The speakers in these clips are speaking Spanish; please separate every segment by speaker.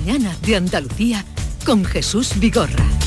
Speaker 1: Mañana de Andalucía con Jesús Vigorra.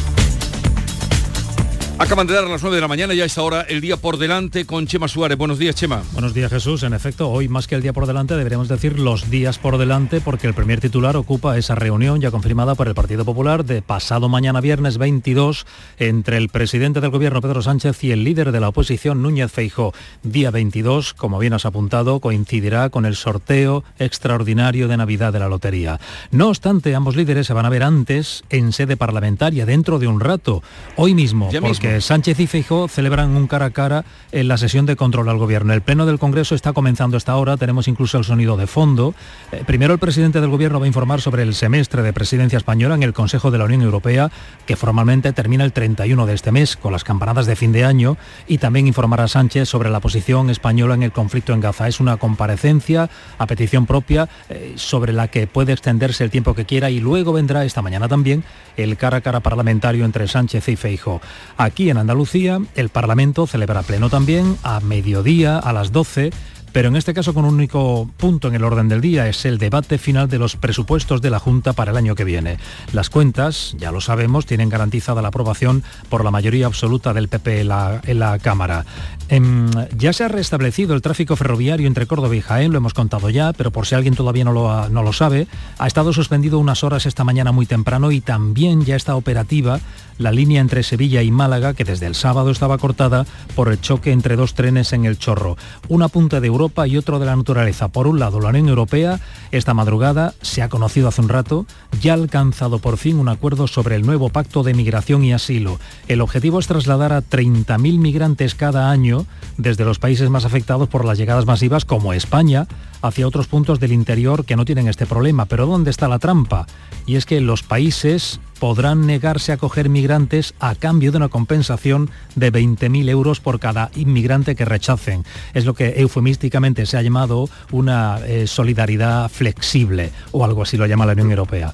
Speaker 2: Acaban de dar a las 9 de la mañana, ya a esta hora el día por delante con Chema Suárez. Buenos días, Chema.
Speaker 3: Buenos días, Jesús. En efecto, hoy más que el día por delante deberíamos decir los días por delante porque el primer titular ocupa esa reunión ya confirmada por el Partido Popular de pasado mañana viernes 22 entre el presidente del gobierno Pedro Sánchez y el líder de la oposición Núñez Feijo. Día 22, como bien has apuntado, coincidirá con el sorteo extraordinario de Navidad de la lotería. No obstante, ambos líderes se van a ver antes en sede parlamentaria dentro de un rato, hoy mismo,
Speaker 2: Ya
Speaker 3: porque
Speaker 2: mismo.
Speaker 3: Sánchez y Feijóo celebran un cara a cara en la sesión de control al gobierno. El pleno del Congreso está comenzando esta hora, tenemos incluso el sonido de fondo. Eh, primero el presidente del gobierno va a informar sobre el semestre de presidencia española en el Consejo de la Unión Europea, que formalmente termina el 31 de este mes con las campanadas de fin de año, y también informará a Sánchez sobre la posición española en el conflicto en Gaza. Es una comparecencia a petición propia eh, sobre la que puede extenderse el tiempo que quiera y luego vendrá esta mañana también el cara a cara parlamentario entre Sánchez y Feijóo. Aquí en Andalucía el Parlamento celebra pleno también a mediodía, a las 12, pero en este caso con un único punto en el orden del día, es el debate final de los presupuestos de la Junta para el año que viene. Las cuentas, ya lo sabemos, tienen garantizada la aprobación por la mayoría absoluta del PP en la, en la Cámara. Em, ya se ha restablecido el tráfico ferroviario entre Córdoba y Jaén, lo hemos contado ya, pero por si alguien todavía no lo, no lo sabe, ha estado suspendido unas horas esta mañana muy temprano y también ya está operativa la línea entre Sevilla y Málaga, que desde el sábado estaba cortada por el choque entre dos trenes en el Chorro. Un apunte de Europa y otro de la naturaleza. Por un lado, la Unión Europea, esta madrugada, se ha conocido hace un rato, ya ha alcanzado por fin un acuerdo sobre el nuevo pacto de migración y asilo. El objetivo es trasladar a 30.000 migrantes cada año desde los países más afectados por las llegadas masivas, como España, hacia otros puntos del interior que no tienen este problema. Pero ¿dónde está la trampa? Y es que los países podrán negarse a acoger migrantes a cambio de una compensación de 20.000 euros por cada inmigrante que rechacen. Es lo que eufemísticamente se ha llamado una eh, solidaridad flexible o algo así lo llama la Unión Europea.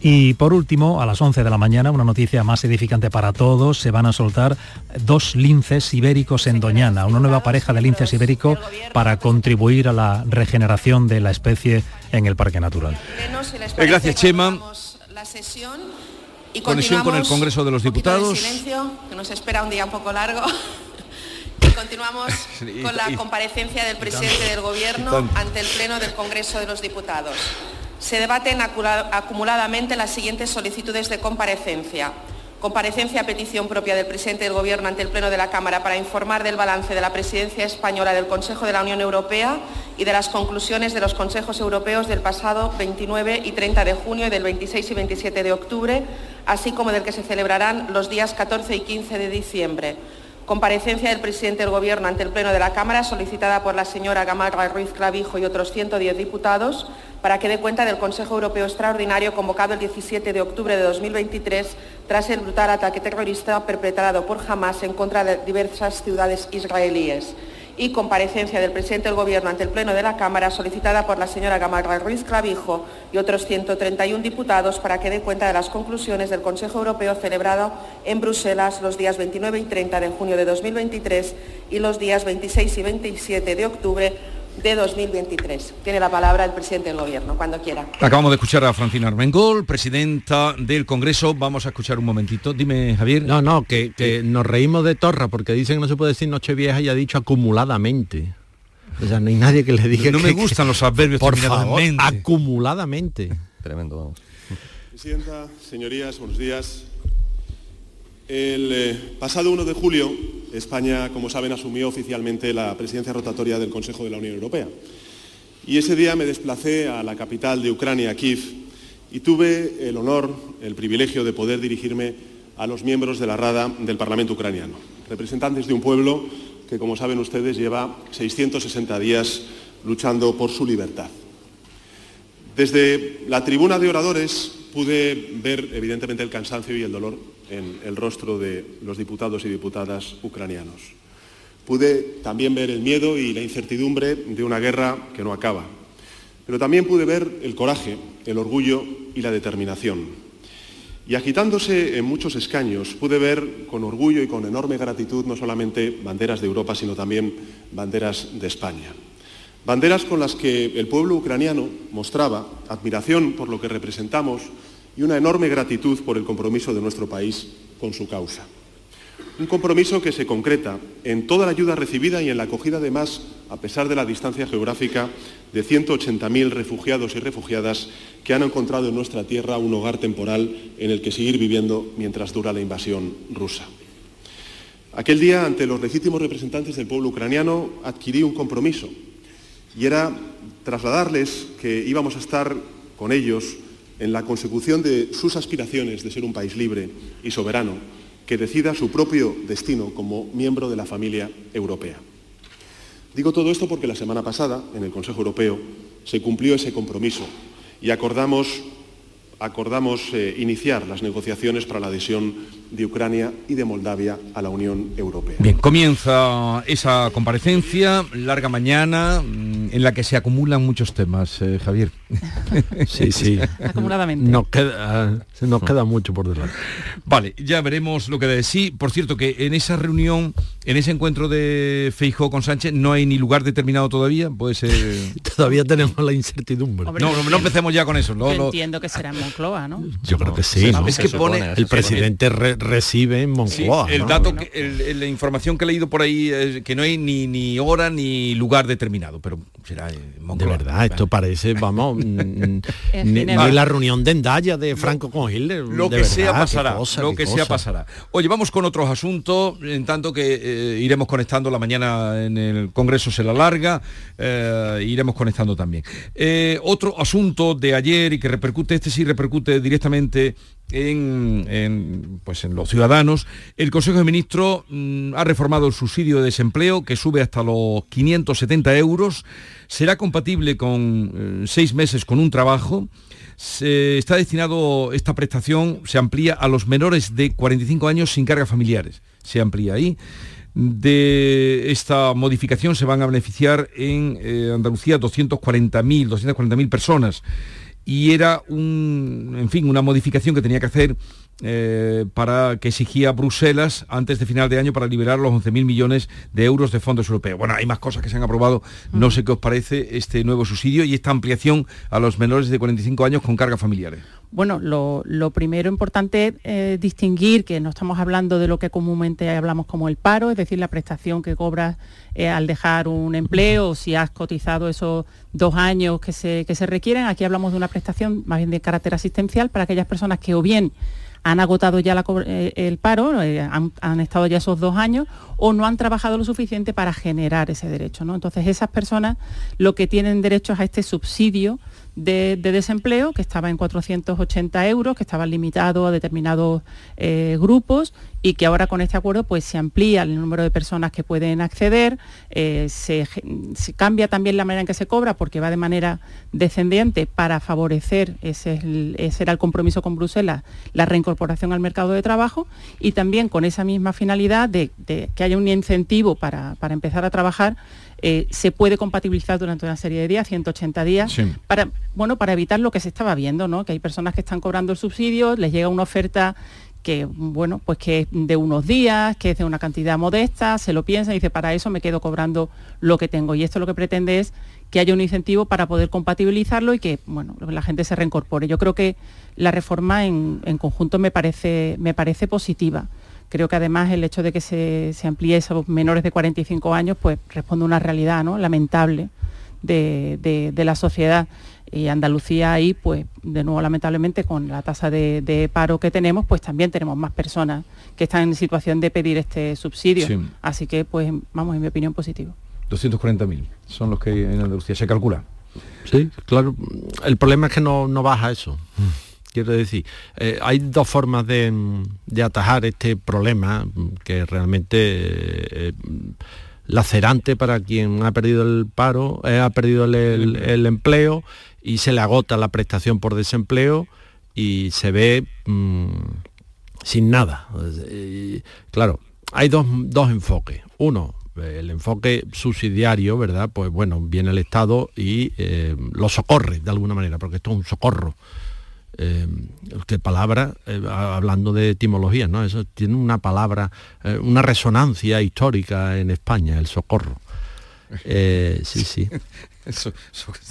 Speaker 3: Y por último, a las 11 de la mañana, una noticia más edificante para todos, se van a soltar dos linces ibéricos en Doñana, una nueva pareja de linces ibérico para contribuir a la regeneración de la especie en el Parque Natural.
Speaker 2: Eh, gracias, Chema.
Speaker 4: La sesión y
Speaker 2: Conexión con el
Speaker 4: continuamos
Speaker 2: Congreso de los
Speaker 4: de
Speaker 2: Diputados.
Speaker 4: silencio, que nos espera un día un poco largo. Y continuamos con la comparecencia del presidente del Gobierno ante el Pleno del Congreso de los Diputados. Se debaten acumuladamente las siguientes solicitudes de comparecencia. Comparecencia a petición propia del presidente del Gobierno ante el Pleno de la Cámara para informar del balance de la presidencia española del Consejo de la Unión Europea y de las conclusiones de los Consejos Europeos del pasado 29 y 30 de junio y del 26 y 27 de octubre, así como del que se celebrarán los días 14 y 15 de diciembre. Comparecencia del presidente del Gobierno ante el Pleno de la Cámara solicitada por la señora Gamarra Ruiz Clavijo y otros 110 diputados para que dé cuenta del Consejo Europeo Extraordinario convocado el 17 de octubre de 2023 tras el brutal ataque terrorista perpetrado por Hamas en contra de diversas ciudades israelíes. Y comparecencia del presidente del Gobierno ante el Pleno de la Cámara solicitada por la señora Gamarra Ruiz Clavijo y otros 131 diputados para que dé cuenta de las conclusiones del Consejo Europeo celebrado en Bruselas los días 29 y 30 de junio de 2023 y los días 26 y 27 de octubre de 2023. Tiene la palabra el presidente del Gobierno, cuando quiera.
Speaker 2: Acabamos de escuchar a Francina Armengol, presidenta del Congreso. Vamos a escuchar un momentito. Dime, Javier.
Speaker 5: No, no, que, que nos reímos de Torra porque dicen que no se puede decir Nochevieja y ha dicho acumuladamente. O sea, no hay nadie que le diga
Speaker 2: No
Speaker 5: que-
Speaker 2: me gustan los adverbios
Speaker 5: Por favor,
Speaker 2: mente.
Speaker 5: acumuladamente.
Speaker 6: Tremendo, vamos.
Speaker 7: Presidenta, señorías, buenos días. El eh, pasado 1 de julio, España, como saben, asumió oficialmente la presidencia rotatoria del Consejo de la Unión Europea. Y ese día me desplacé a la capital de Ucrania, Kiev, y tuve el honor, el privilegio de poder dirigirme a los miembros de la Rada del Parlamento ucraniano, representantes de un pueblo que, como saben ustedes, lleva 660 días luchando por su libertad. Desde la tribuna de oradores pude ver evidentemente el cansancio y el dolor en el rostro de los diputados y diputadas ucranianos. Pude también ver el miedo y la incertidumbre de una guerra que no acaba. Pero también pude ver el coraje, el orgullo y la determinación. Y agitándose en muchos escaños, pude ver con orgullo y con enorme gratitud no solamente banderas de Europa, sino también banderas de España. Banderas con las que el pueblo ucraniano mostraba admiración por lo que representamos y una enorme gratitud por el compromiso de nuestro país con su causa. Un compromiso que se concreta en toda la ayuda recibida y en la acogida, además, a pesar de la distancia geográfica, de 180.000 refugiados y refugiadas que han encontrado en nuestra tierra un hogar temporal en el que seguir viviendo mientras dura la invasión rusa. Aquel día, ante los legítimos representantes del pueblo ucraniano, adquirí un compromiso y era trasladarles que íbamos a estar con ellos en la consecución de sus aspiraciones de ser un país libre y soberano que decida su propio destino como miembro de la familia europea. Digo todo esto porque la semana pasada, en el Consejo Europeo, se cumplió ese compromiso y acordamos, acordamos eh, iniciar las negociaciones para la adhesión de Ucrania y de Moldavia a la Unión Europea.
Speaker 2: Bien, comienza esa comparecencia, larga mañana, mm, en la que se acumulan muchos temas, eh, Javier.
Speaker 5: Sí, sí.
Speaker 6: Acumuladamente.
Speaker 5: Nos queda, se nos queda mucho por delante.
Speaker 2: Vale, ya veremos lo que de sí. Por cierto, que en esa reunión, en ese encuentro de Feijóo con Sánchez, no hay ni lugar determinado todavía. Puede ser.
Speaker 5: Todavía tenemos la incertidumbre.
Speaker 6: Hombre,
Speaker 2: No, no, no empecemos ya con eso. lo-
Speaker 6: Yo
Speaker 2: lo-
Speaker 6: entiendo que será en Moncloa, ¿no?
Speaker 5: Yo creo que sí. ¿no?
Speaker 2: Es que pone
Speaker 5: el presidente re- recibe en
Speaker 2: Sí,
Speaker 5: Moncloa.
Speaker 2: el
Speaker 5: ¿no?
Speaker 2: dato, que, el- el- la información que he leído por ahí es que no hay ni, ni hora ni lugar determinado, pero será
Speaker 5: De verdad, esto parece, vamos, mm, la reunión de Endaya de Franco con Hitler.
Speaker 2: Lo que
Speaker 5: verdad,
Speaker 2: sea pasará,
Speaker 5: cosa,
Speaker 2: lo que sea pasará. Oye, vamos con otros asuntos, en tanto que eh, iremos conectando la mañana en el Congreso se la larga, eh, iremos conectando también. Eh, otro asunto de ayer y que repercute, este sí repercute directamente en, pues en los ciudadanos, el Consejo de Ministros mm, ha reformado el subsidio de desempleo que sube hasta los 570 euros, será compatible con eh, seis meses con un trabajo, está destinado esta prestación, se amplía a los menores de 45 años sin cargas familiares, se amplía ahí. De esta modificación se van a beneficiar en eh, Andalucía 240.000 240.000 personas y era un, en fin, una modificación que tenía que hacer eh, para que exigía Bruselas antes de final de año para liberar los 11.000 millones de euros de fondos europeos. Bueno, hay más cosas que se han aprobado. No sé qué os parece este nuevo subsidio y esta ampliación a los menores de 45 años con cargas familiares.
Speaker 6: Bueno, lo, primero importante es eh, distinguir que no estamos hablando de lo que comúnmente hablamos como el paro, es decir, la prestación que cobras eh, al dejar un empleo si has cotizado esos dos años que se, que se requieren. Aquí hablamos de una prestación más bien de carácter asistencial para aquellas personas que o bien han agotado ya eh, el paro, han, han estado ya esos dos años, o no han trabajado lo suficiente para generar ese derecho. ¿no? Entonces esas personas lo que tienen derecho es a este subsidio de, de desempleo, que estaba en 480 euros, que estaba limitado a determinados eh, grupos y que ahora con este acuerdo pues se amplía el número de personas que pueden acceder, eh, se, cambia también la manera en que se cobra porque va de manera descendiente para favorecer, ese, es el- ese era el compromiso con Bruselas, la reincorporación al mercado de trabajo y también con esa misma finalidad de, de que haya un incentivo para, para empezar a trabajar, eh, se puede compatibilizar durante una serie de días, 180 días,
Speaker 2: Sí.
Speaker 6: para, bueno, para evitar lo que se estaba viendo, ¿no? que hay personas que están cobrando el subsidio, les llega una oferta que bueno, pues que es de unos días, que es de una cantidad modesta, se lo piensa y dice, para eso me quedo cobrando lo que tengo. Y esto lo que pretende es que haya un incentivo para poder compatibilizarlo y que bueno, la gente se reincorpore. Yo creo que la reforma en, conjunto me parece, me parece positiva. Creo que además el hecho de que se, se amplíe esos menores de 45 años, pues responde a una realidad ¿no? lamentable de- de la sociedad. Y Andalucía ahí, pues de nuevo lamentablemente con la tasa de, de paro que tenemos, pues también tenemos más personas que están en situación de pedir este subsidio.
Speaker 2: Sí.
Speaker 6: Así que, pues, vamos, en mi opinión, positivo.
Speaker 2: 240.000 son los que en Andalucía, se calcula.
Speaker 5: Sí, claro. El problema es que no, no baja eso. Quiero decir, eh, hay dos formas de, de atajar este problema que realmente eh, lacerante para quien ha perdido el paro, eh, ha perdido el, el- el empleo y se le agota la prestación por desempleo y se ve mm, sin nada. Claro, hay dos, dos enfoques. Uno, eh, el enfoque subsidiario, ¿verdad? Pues bueno, viene el Estado y eh, lo socorre de alguna manera, porque esto es un socorro. Eh, que palabra, eh, hablando de etimología, ¿no? Eso tiene una palabra, eh, una resonancia histórica en España, el socorro. Eh, sí, sí.
Speaker 2: Eso,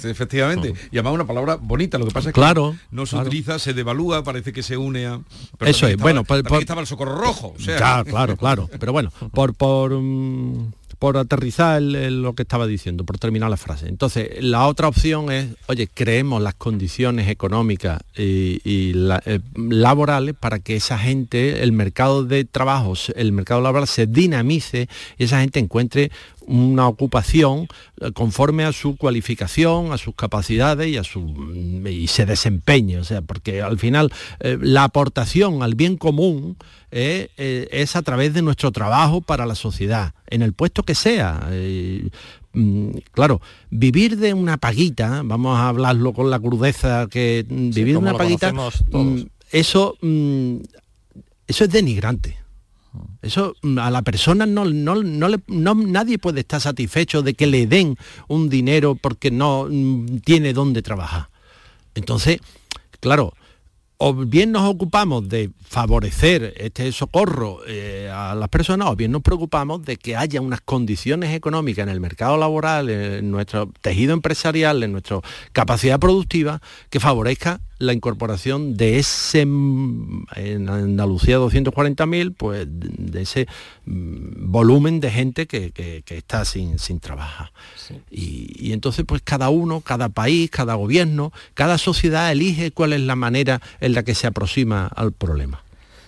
Speaker 2: efectivamente. Y además una palabra bonita, lo que pasa es
Speaker 5: que claro,
Speaker 2: no se utiliza, se devalúa, parece que se une a...
Speaker 5: eso es, bueno,
Speaker 2: por, estaba el socorro rojo.
Speaker 5: Claro, claro, claro. Pero bueno, por, por, mm, por aterrizar lo que estaba diciendo, por terminar la frase. Entonces, la otra opción es, oye, creemos las condiciones económicas y, eh, laborales para que esa gente, el mercado de trabajo, el mercado laboral se dinamice y esa gente encuentre una ocupación eh, conforme a su cualificación, a sus capacidades y, a su, y se desempeñe. O sea, porque al final eh, la aportación al bien común eh, es a través de nuestro trabajo para la sociedad, en el puesto que sea. Mm, claro, vivir de una paguita, vamos a hablarlo con la crudeza que mm, vivir de una paguita, mm, eso, eso es denigrante. Eso a la persona no, no, no, nadie puede estar satisfecho de que le den un dinero porque no tiene dónde trabajar. Entonces, claro, o bien nos ocupamos de favorecer este socorro eh, a las personas, o bien nos preocupamos de que haya unas condiciones económicas en el mercado laboral, en nuestro tejido empresarial, en nuestra capacidad productiva, que favorezca la incorporación de ese, mm, en Andalucía 240.000, pues de ese mm, volumen de gente que, está sin, sin trabajar. Y, y, entonces pues cada uno, cada país, cada gobierno, cada sociedad elige cuál es la manera en la que se aproxima al problema.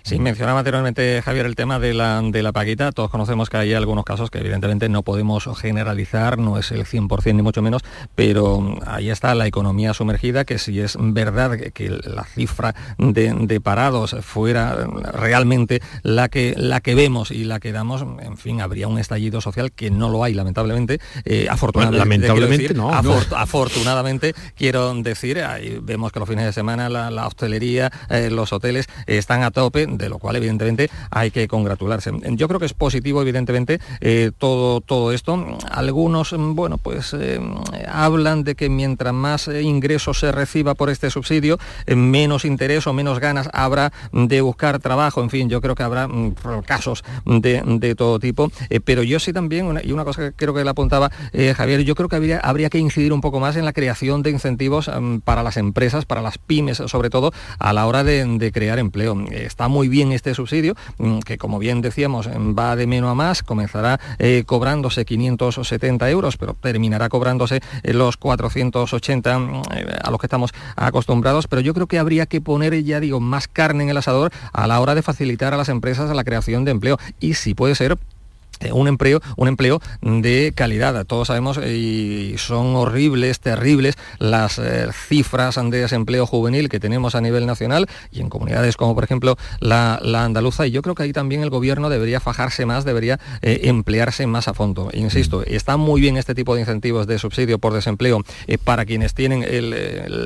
Speaker 8: Sí, mencionaba anteriormente Javier el tema de la, de la paguita. Todos conocemos que hay algunos casos que evidentemente no podemos generalizar, no es el 100% ni mucho menos, pero ahí está la economía sumergida, que si es verdad que la cifra de, parados fuera realmente la que, la que vemos y la que damos, en fin, habría un estallido social que no lo hay, lamentablemente. Eh, afortunadamente,
Speaker 5: lamentablemente no,
Speaker 8: Afortunadamente, quiero decir, ahí vemos que los fines de semana la, hostelería, eh, los hoteles están a tope de lo cual evidentemente hay que congratularse. Yo creo que es positivo, evidentemente, eh, todo, todo esto. Algunos, mm, bueno, pues eh, hablan de que mientras más eh, ingresos se reciba por este subsidio, menos interés o menos ganas habrá de buscar trabajo. En fin, yo creo que habrá mm, casos de, todo tipo. pero yo sí también, y una cosa que creo que le apuntaba Javier, yo creo que habría, habría que incidir un poco más en la creación de incentivos mm, para las empresas, para las pymes sobre todo, a la hora de, de crear empleo. Está muy bien este subsidio, mm, que como bien decíamos va de menos a más, comenzará eh, cobrándose 570 euros, pero terminará cobrándose eh, los 480 mm, eh, a los que estamos acostumbrados, pero yo creo que habría que poner, ya digo, más carne en el asador a la hora de facilitar a las empresas la creación de empleo. Y si puede ser un empleo, un empleo de calidad. Todos sabemos y son horribles, terribles las eh, cifras de desempleo juvenil que tenemos a nivel nacional y en comunidades como por ejemplo la, andaluza. Y yo creo que ahí también el gobierno debería fajarse más, debería eh, emplearse más a fondo. Insisto, mm. está muy bien este tipo de incentivos de subsidio por desempleo para quienes tienen el,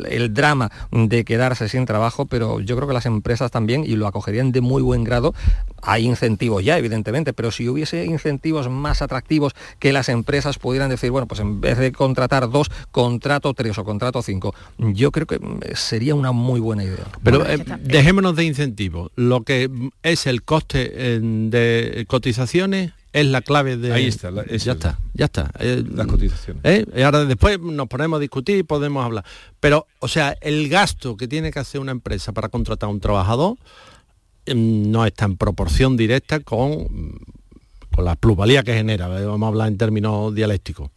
Speaker 8: el, drama de quedarse sin trabajo, pero yo creo que las empresas también, y lo acogerían de muy buen grado, hay incentivos ya, evidentemente, pero si hubiese incentivos más atractivos que las empresas pudieran decir, bueno, pues en vez de contratar dos, contrato tres o contrato cinco. Yo creo que mm, sería una muy buena idea.
Speaker 5: Pero eh, dejémonos de incentivos. Lo que es el coste eh, de cotizaciones es la clave de
Speaker 2: ahí está
Speaker 5: ya está ya está
Speaker 2: eh, las cotizaciones
Speaker 5: y ahora después nos ponemos a discutir y podemos hablar pero o sea el gasto que tiene que hacer una empresa para contratar a un trabajador mm, no está en proporción directa con la plusvalía que genera, vamos a hablar en términos dialécticos.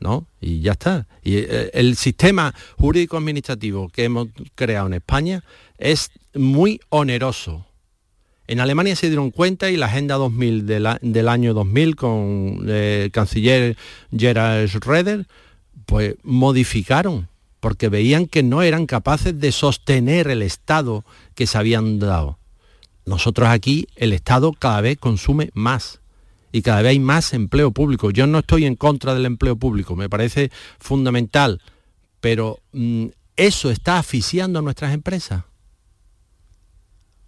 Speaker 5: ¿no? Y ya está. Y eh, el sistema jurídico administrativo que hemos creado en España es muy oneroso. En Alemania se dieron cuenta y la Agenda 2000 del año 2000 con eh, el canciller Gerhard Schröder, pues modificaron porque veían que no eran capaces de sostener el Estado que se habían dado. Nosotros aquí el Estado cada vez consume más y cada vez hay más empleo público. Yo no estoy en contra del empleo público, me parece fundamental, pero mm, eso está asfixiando a nuestras empresas.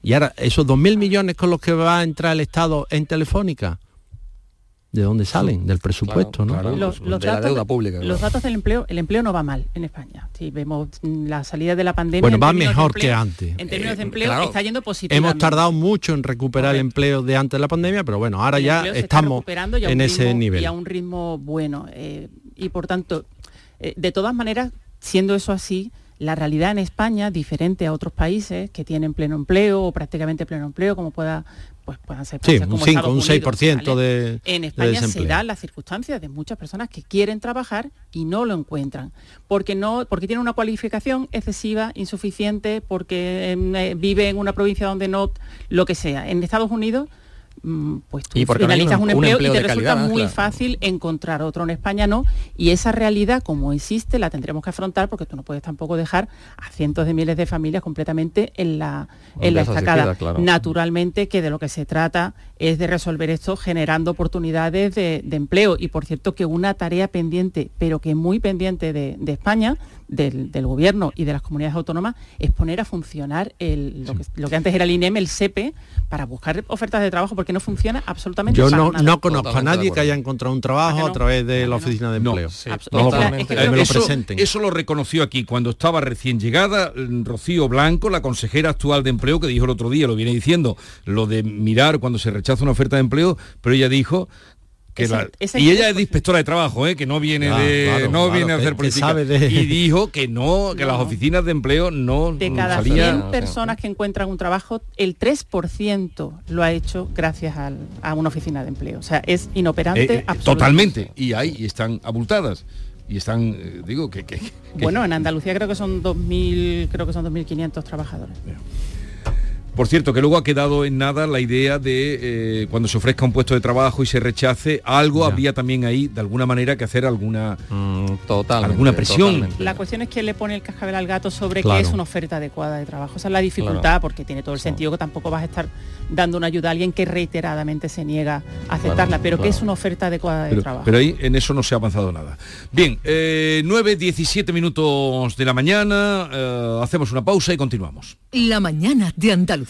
Speaker 5: Y ahora, esos 2.000 millones con los que va a entrar el Estado en Telefónica, de dónde salen, del presupuesto, ¿no?
Speaker 6: Los, los
Speaker 8: de la
Speaker 6: datos,
Speaker 8: deuda pública.
Speaker 6: los datos del empleo, el empleo no va mal en España. Si vemos mm, la salida de la pandemia.
Speaker 5: Bueno,
Speaker 6: en
Speaker 5: va mejor
Speaker 6: empleo-
Speaker 5: que antes.
Speaker 6: En términos de
Speaker 8: Eh,
Speaker 6: empleo
Speaker 8: claro.
Speaker 6: está yendo positivamente.
Speaker 5: Hemos tardado mucho en recuperar el empleo de antes de la pandemia, pero bueno, ahora
Speaker 6: El
Speaker 5: ya estamos
Speaker 6: recuperando
Speaker 5: en ese
Speaker 6: ritmo-
Speaker 5: nivel.
Speaker 6: Y a un ritmo bueno. eh, y por tanto, eh, de todas maneras, siendo eso así, la realidad en España, diferente a otros países que tienen pleno empleo o prácticamente pleno empleo, como pueda, pues puedan ser
Speaker 5: Sí, un
Speaker 6: como
Speaker 5: 5,
Speaker 6: Estados
Speaker 5: un
Speaker 6: Unidos,
Speaker 5: 6%
Speaker 6: ¿vale?
Speaker 5: de,
Speaker 6: En
Speaker 5: de
Speaker 6: España se
Speaker 5: desempleo.
Speaker 6: dan las circunstancias de muchas personas que quieren trabajar y no lo encuentran, porque no, porque tienen una cualificación excesiva, insuficiente, porque em, eh, vive en una provincia donde no, lo que sea. En Estados Unidos pues tú
Speaker 8: Y
Speaker 6: finalizas
Speaker 8: un-
Speaker 6: un,
Speaker 8: un
Speaker 6: empleo, y te resulta
Speaker 8: calidad,
Speaker 6: muy
Speaker 8: claro.
Speaker 6: fácil encontrar otro en España no y esa realidad como existe la tendremos que afrontar porque tú no puedes tampoco dejar a cientos de miles de familias completamente en la en la estacada
Speaker 8: claro.
Speaker 6: naturalmente que de lo que se trata es de resolver esto generando oportunidades de, de empleo y por cierto que una tarea pendiente pero que muy pendiente de, de España del, del gobierno y de las comunidades autónomas es poner a funcionar el, lo, que, lo que antes era el INEM, el SEPE, para buscar ofertas de trabajo porque no funciona absolutamente
Speaker 5: Yo no,
Speaker 6: nada.
Speaker 5: no conozco a
Speaker 8: Totalmente
Speaker 5: nadie que haya encontrado un
Speaker 6: ¿A
Speaker 5: trabajo a
Speaker 6: no?
Speaker 5: través de
Speaker 6: ¿A
Speaker 5: la oficina de
Speaker 2: No.
Speaker 5: empleo.
Speaker 8: Sí,
Speaker 6: Abs-
Speaker 5: No,
Speaker 8: totalmente.
Speaker 6: es que
Speaker 5: que me lo
Speaker 2: eso,
Speaker 5: presenten.
Speaker 2: eso lo reconoció aquí cuando estaba recién llegada mm, Rocío Blanco, la consejera actual de empleo, que dijo el otro día, lo viene diciendo, lo de mirar cuando se rechaza una oferta de empleo, pero ella dijo que
Speaker 6: Esa-
Speaker 2: la-
Speaker 6: esa
Speaker 2: y ella
Speaker 6: es-
Speaker 2: inspectora de trabajo, ¿eh? que no viene
Speaker 5: Claro,
Speaker 2: de
Speaker 5: claro,
Speaker 2: no
Speaker 5: claro,
Speaker 2: viene a hacer política
Speaker 5: de-
Speaker 2: y dijo que no, que
Speaker 6: No.
Speaker 2: las oficinas de empleo no
Speaker 6: de cada
Speaker 2: salía-
Speaker 6: 100 personas que encuentran un trabajo, el 3% lo ha hecho gracias al- a una oficina de empleo. O sea, es inoperante
Speaker 2: Eh, eh,
Speaker 6: absolutamente.
Speaker 2: totalmente y ahí y están abultadas y están eh, digo que, que- que-
Speaker 6: Bueno, en Andalucía creo que son 2.000, creo que son 2.500 trabajadores.
Speaker 2: Por cierto, que luego ha quedado en nada la idea de eh, cuando se ofrezca un puesto de trabajo y se rechace, algo
Speaker 5: Ya.
Speaker 2: habría también ahí, de alguna manera, que hacer alguna...
Speaker 8: Mm, totalmente,
Speaker 2: ¿Alguna presión?
Speaker 8: totalmente.
Speaker 6: La cuestión es que le pone el cascabel al gato sobre
Speaker 5: Claro.
Speaker 6: qué es una oferta adecuada de trabajo. Esa es la dificultad,
Speaker 8: Claro.
Speaker 6: porque tiene todo el sentido que tampoco vas a estar dando una ayuda a alguien que reiteradamente se niega a aceptarla,
Speaker 8: Claro,
Speaker 6: pero que es una oferta adecuada de
Speaker 2: Pero,
Speaker 6: trabajo.
Speaker 2: pero ahí en eso no se ha avanzado nada. Bien, eh, 9, 17 minutos de la mañana, eh, hacemos una pausa y continuamos.
Speaker 1: La mañana de Andalucía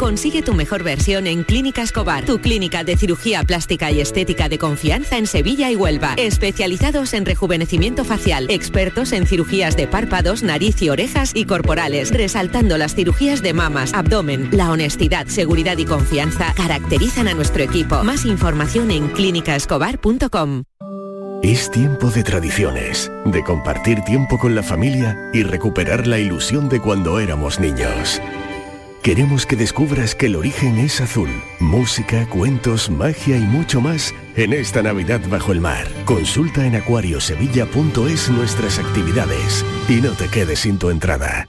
Speaker 9: Consigue tu mejor versión en Clínica Escobar, tu clínica de cirugía plástica y estética de confianza en Sevilla y Huelva. Especializados en rejuvenecimiento facial, expertos en cirugías de párpados, nariz y orejas y corporales, resaltando las cirugías de mamas, abdomen. La honestidad, seguridad y confianza caracterizan a nuestro equipo. Más información en clínicaescobar.com.
Speaker 10: Es tiempo de tradiciones, de compartir tiempo con la familia y recuperar la ilusión de cuando éramos niños. Queremos que descubras que el origen es azul. Música, cuentos, magia y mucho más en esta Navidad bajo el mar. Consulta en acuariosevilla.es nuestras actividades y no te quedes sin tu entrada.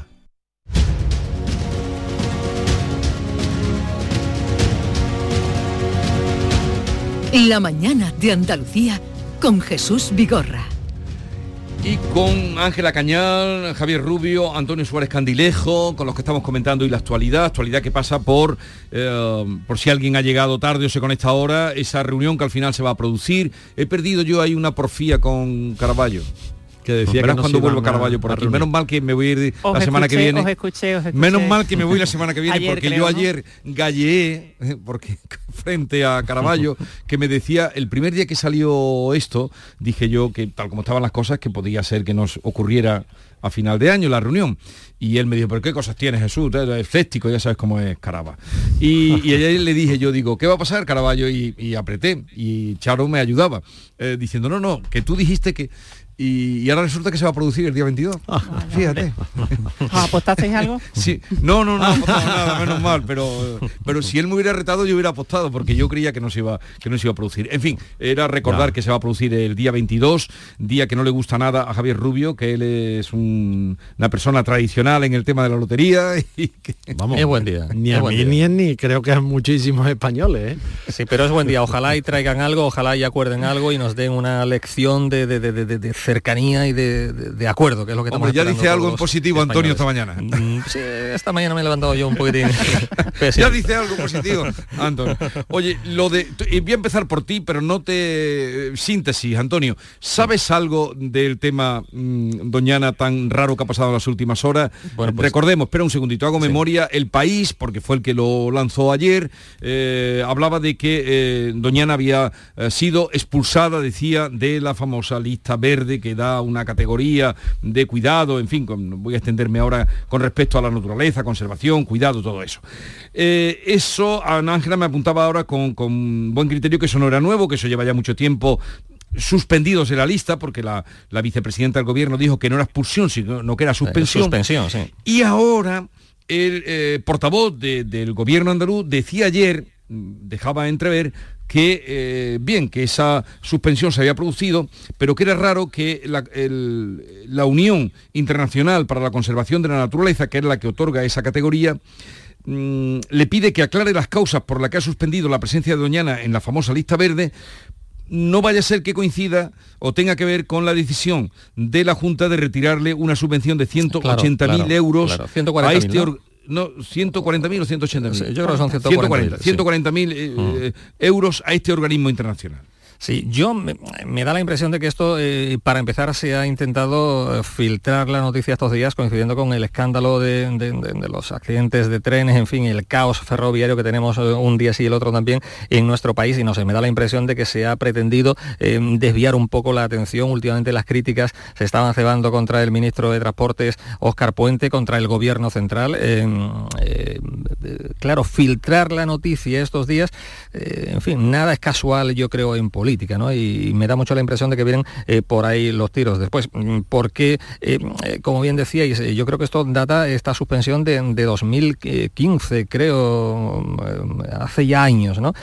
Speaker 1: La mañana de Andalucía con Jesús Vigorra.
Speaker 2: Y con Ángela Cañal, Javier Rubio, Antonio Suárez Candilejo, con los que estamos comentando y la actualidad, actualidad que pasa por, eh, por si alguien ha llegado tarde o se conecta ahora, esa reunión que al final se va a producir. He perdido yo ahí una porfía con Caraballo
Speaker 5: que decía que no
Speaker 2: cuando
Speaker 5: iban a-
Speaker 2: Carballo por aquí. Menos mal que me voy a ir
Speaker 6: Os
Speaker 2: la semana que viene.
Speaker 6: os escuché, os escuché.
Speaker 2: Menos mal que me voy la semana que viene
Speaker 6: Ayer,
Speaker 2: porque
Speaker 6: creo,
Speaker 2: yo
Speaker 6: ¿no?
Speaker 2: ayer galleé eh, porque frente a Caraballo que me decía el primer día que salió esto dije yo que tal como estaban las cosas que podía ser que nos ocurriera a final de año la reunión y él me dijo pero qué cosas tienes Jesús eres escéptico ya sabes cómo es Caraba y, y ayer le dije yo digo qué va a pasar Caraballo y, y apreté y Charo me ayudaba eh, diciendo no no que tú dijiste que y, y ahora resulta que se va a producir el día 22 fíjate
Speaker 6: ¿Os ¿Apostasteis algo?
Speaker 2: Sí, no, no, no, apostado nada, menos mal, pero, pero si él me hubiera retado yo hubiera apostado porque yo creía que no se iba, que no se iba a producir. En fin, era recordar
Speaker 5: Ya.
Speaker 2: que se va a producir el día 22, día que no le gusta nada a Javier Rubio, que él es un- una persona tradicional en el tema de la lotería y que
Speaker 5: Vamos,
Speaker 8: Es buen día,
Speaker 5: Ni a mí
Speaker 8: día.
Speaker 5: ni, ni creo que a muchísimos españoles, ¿eh?
Speaker 8: Sí, pero es buen día. Ojalá y traigan algo, ojalá y acuerden algo y nos den una lección de, de- de- de- de cercanía y de, de- de acuerdo, que es lo que estamos
Speaker 2: Hombre, ya dice algo en positivo Antonio esta mañana.
Speaker 8: Mm, Sí, esta mañana me he levantado yo un poquitín.
Speaker 2: Ya dice algo positivo, Antonio. Oye, lo de. Voy a empezar por ti, pero no te. Síntesis, Antonio. ¿Sabes algo del tema mm, Doñana tan raro que ha pasado en las últimas horas?
Speaker 8: Bueno, pues-
Speaker 2: Recordemos, espera un segundito, hago memoria. El país, porque fue el que lo lanzó ayer, eh, hablaba de que eh, Doñana había eh, sido expulsada, decía, de la famosa lista verde que da una categoría de cuidado, en fin, con- voy a extenderme ahora con respecto a la naturaleza, conservación, cuidado, todo eso. Eh, eso, Ana Ángela me apuntaba ahora con, con buen criterio que eso no era nuevo, que eso lleva ya mucho tiempo suspendidos de la lista, porque la, la vicepresidenta del gobierno dijo que no era expulsión, sino no que era suspensión.
Speaker 8: suspensión, sí.
Speaker 2: Y ahora el eh, portavoz de- del gobierno andaluz decía ayer, mm, dejaba entrever, que eh, bien, que esa suspensión se había producido, pero que era raro que la, el- la Unión Internacional para la Conservación de la Naturaleza, que es la que otorga esa categoría, mm, le pide que aclare las causas por las que ha suspendido la presencia de Doñana en la famosa lista verde, no vaya a ser que coincida o tenga que ver con la decisión de la Junta de retirarle una subvención de 180.000
Speaker 8: Claro, claro,
Speaker 2: euros
Speaker 8: claro. 140.000,
Speaker 2: a este
Speaker 8: ¿no?
Speaker 2: No, 140.000 o 180.000.
Speaker 8: Sí, yo creo que son 140.000, sí.
Speaker 2: 140.000 eh, eh, euros a este organismo internacional.
Speaker 8: Sí, yo me, da la impresión de que esto, eh, para empezar, se ha intentado eh, filtrar la noticia estos días coincidiendo con el escándalo de, los accidentes de trenes, en fin, el caos ferroviario que tenemos eh, un día sí y el otro también en nuestro país. Y no sé, me da la impresión de que se ha pretendido desviar un poco la atención. Últimamente las críticas se estaban cebando contra el ministro de Transportes, Óscar Puente, contra el gobierno central. claro, filtrar la noticia estos días, en fin, nada es casual, yo creo, en política, Y, me da mucho la impresión de que vienen por ahí los tiros. Después, mm, porque, como bien decíais, yo creo que esto data esta suspensión de, de 2015, creo, hace ya años, ¿no?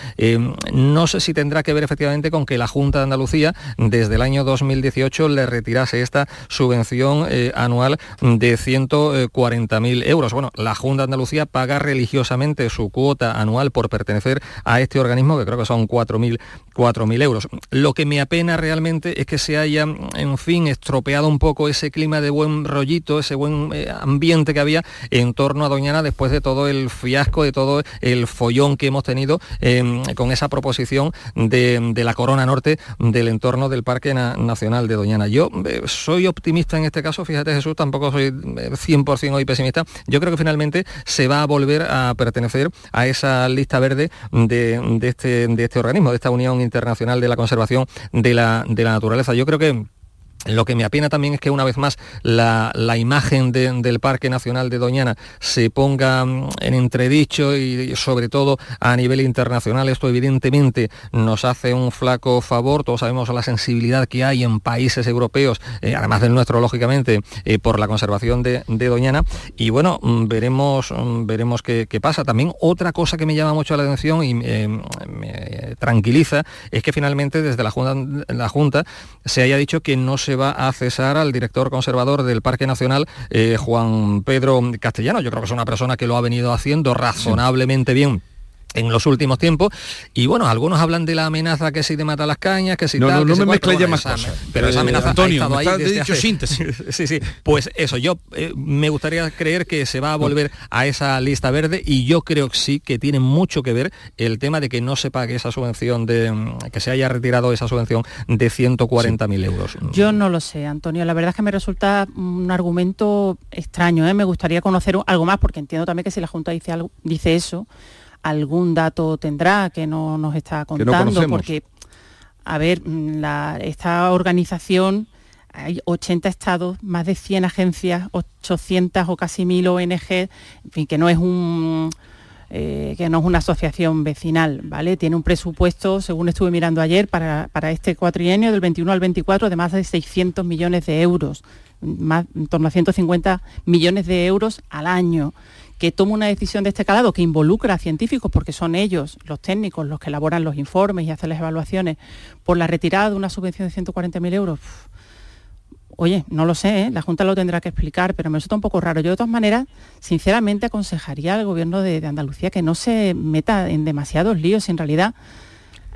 Speaker 8: no sé si tendrá que ver efectivamente con que la Junta de Andalucía desde el año 2018 le retirase esta subvención eh, anual de 140.000 euros. Bueno, la Junta de Andalucía paga religiosamente su cuota anual por pertenecer a este organismo, que creo que son 4.000 euros. Lo que me apena realmente es que se haya, en fin, estropeado un poco ese clima de buen rollito, ese buen eh, ambiente que había en torno a Doñana después de todo el fiasco, de todo el follón que hemos tenido em, con esa proposición de, la Corona Norte del entorno del Parque Nacional de Doñana. Yo eh, soy optimista en este caso, fíjate Jesús, tampoco soy 100% eh, hoy pesimista. Yo creo que finalmente se va a volver a pertenecer a esa lista verde de, este, de este organismo, de esta Unión Internacional de la Conservación de la, de la Naturaleza. Yo creo que lo que me apena también es que una vez más la, imagen del Parque Nacional de Doñana se ponga mm, en entredicho y sobre todo a nivel internacional. Esto evidentemente nos hace un flaco favor. Todos sabemos la sensibilidad que hay en países europeos, eh, además del nuestro, lógicamente, eh, por la conservación de, Doñana. Y bueno, mm, veremos, mm, veremos qué, pasa. También otra cosa que me llama mucho la atención y eh, me tranquiliza es que finalmente desde la Junta, la junta se haya dicho que no se a cesar al director conservador del Parque Nacional, eh, Juan Pedro Castellano. Yo creo que es una persona que lo ha venido haciendo razonablemente bien en los últimos tiempos. Y bueno algunos hablan de la amenaza que si te mata las cañas que si
Speaker 2: no,
Speaker 8: tal,
Speaker 2: no,
Speaker 8: no
Speaker 2: me mezcle ya más
Speaker 8: pero esa amenaza
Speaker 2: Antonio,
Speaker 8: ha estado ahí
Speaker 2: dicho síntesis.
Speaker 8: Sí sí. Pues eso yo eh, me gustaría creer que se va a volver a esa lista verde y yo creo que sí que tiene mucho que ver el tema de que no se pague esa subvención de mm, que se haya retirado esa subvención de 140.000 euros.
Speaker 6: Yo no lo sé Antonio. La verdad es que me resulta un argumento extraño ¿eh? me gustaría conocer algo más porque entiendo también que si la Junta dice algo dice eso algún dato tendrá que no nos está contando, porque, a ver, mm, esta organización, hay 80 estados, más de 100 agencias, 800 o casi 1000 ONG, en fin, que no es un... Eh, que no es una asociación vecinal, ¿vale? Tiene un presupuesto, según estuve mirando ayer, para, para este cuatrienio del 21 al 24 de más de 600 millones de euros, más, en torno a 150 millones de euros al año que toma una decisión de este calado que involucra a científicos, porque son ellos, los técnicos, los que elaboran los informes y hacen las evaluaciones, por la retirada de una subvención de 140.000 euros, oye, no lo sé, ¿eh? la Junta lo tendrá que explicar, pero me resulta un poco raro. Yo de todas maneras, sinceramente, aconsejaría al gobierno de, de Andalucía que no se meta en demasiados líos, en realidad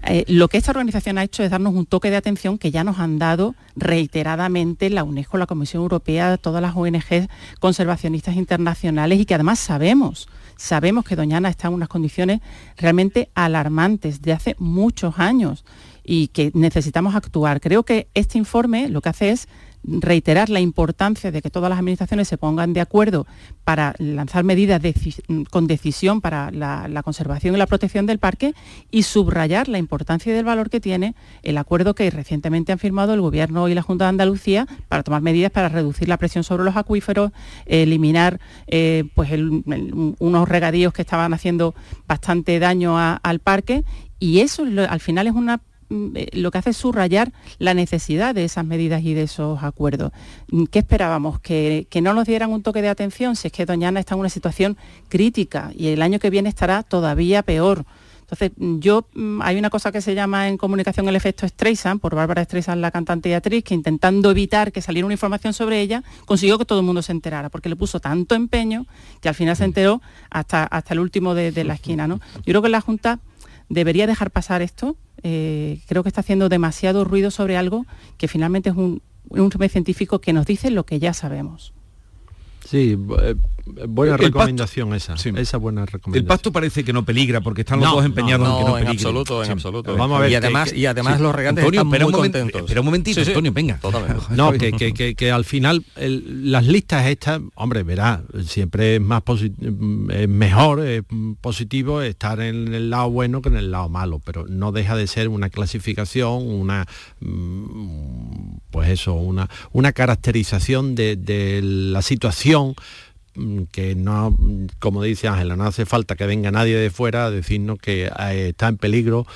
Speaker 6: eh, lo que esta organización ha hecho es darnos un toque de atención que ya nos han dado reiteradamente la UNESCO, la Comisión Europea, todas las ONG conservacionistas internacionales y que además sabemos, sabemos que Doñana está en unas condiciones realmente alarmantes de hace muchos años y que necesitamos actuar. Creo que este informe lo que hace es reiterar la importancia de que todas las administraciones se pongan de acuerdo para lanzar medidas con decisión para la, conservación y la protección del parque y subrayar la importancia y el valor que tiene el acuerdo que recientemente han firmado el Gobierno y la Junta de Andalucía para tomar medidas para reducir la presión sobre los acuíferos, eliminar eh, pues unos regadíos que estaban haciendo bastante daño al parque y eso al final es una lo que hace es subrayar la necesidad de esas medidas y de esos acuerdos. Mm, ¿Qué esperábamos? ¿Que, no nos dieran un toque de atención si es que Doñana está en una situación crítica y el año que viene estará todavía peor. Entonces, mm, yo hay una cosa que se llama en comunicación el efecto Streisand, por Bárbara Streisand, la cantante y actriz, que intentando evitar que saliera una información sobre ella, consiguió que todo el mundo se enterara, porque le puso tanto empeño que al final se enteró hasta, hasta el último de, de la esquina. ¿no? Yo creo que la Junta debería dejar pasar esto. Eh, creo que está haciendo demasiado ruido sobre algo que finalmente es un, un científico que nos dice lo que ya sabemos.
Speaker 5: Sí, buena recomendación esa, esa buena recomendación.
Speaker 2: El pacto parece que no peligra porque están los dos empeñados en que no
Speaker 8: en absoluto, en absoluto. Vamos a ver y además y además los regantes están muy un contentos.
Speaker 2: Pero un momentito, Antonio, venga.
Speaker 5: No, que, que, que, al final las listas estas, hombre, verá, siempre es más es mejor, es positivo estar en el lado bueno que en el lado malo, pero no deja de ser una clasificación, una mm, pues eso, una, una caracterización de, de la situación que no, como dice Ángela, no hace falta que venga nadie de fuera a decirnos que eh, está en peligro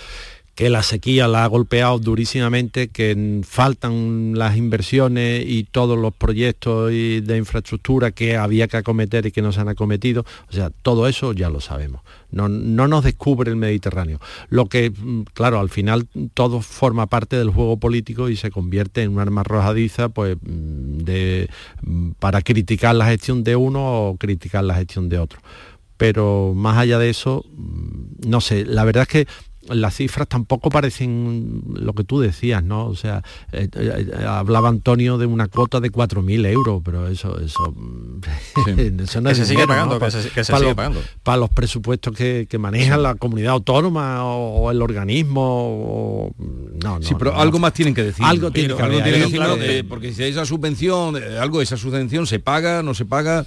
Speaker 5: que la sequía la ha golpeado durísimamente, que faltan las inversiones y todos los proyectos de infraestructura que había que acometer y que no se han acometido. O sea, todo eso ya lo sabemos. No, nos descubre el Mediterráneo. Lo que, mm, claro, al final todo forma parte del juego político y se convierte en un arma arrojadiza pues, mm, de, mm, para criticar la gestión de uno o criticar la gestión de otro pero más allá de eso, no sé, la verdad es que las cifras tampoco parecen lo que tú decías, ¿no? O sea, eh, eh, eh, hablaba Antonio de una cuota de 4.000 euros, pero eso, eso,
Speaker 8: eso no que se sigue pagando, que se,
Speaker 5: para,
Speaker 8: sigue
Speaker 5: los,
Speaker 8: pagando.
Speaker 5: para los presupuestos que, que maneja la comunidad autónoma o, el organismo, o, no, no,
Speaker 2: Sí, pero algo más tienen que decir.
Speaker 5: Algo tienen que,
Speaker 2: algo tiene que
Speaker 5: decir,
Speaker 2: claro, porque si hay esa subvención, algo de esa subvención se paga, no se paga.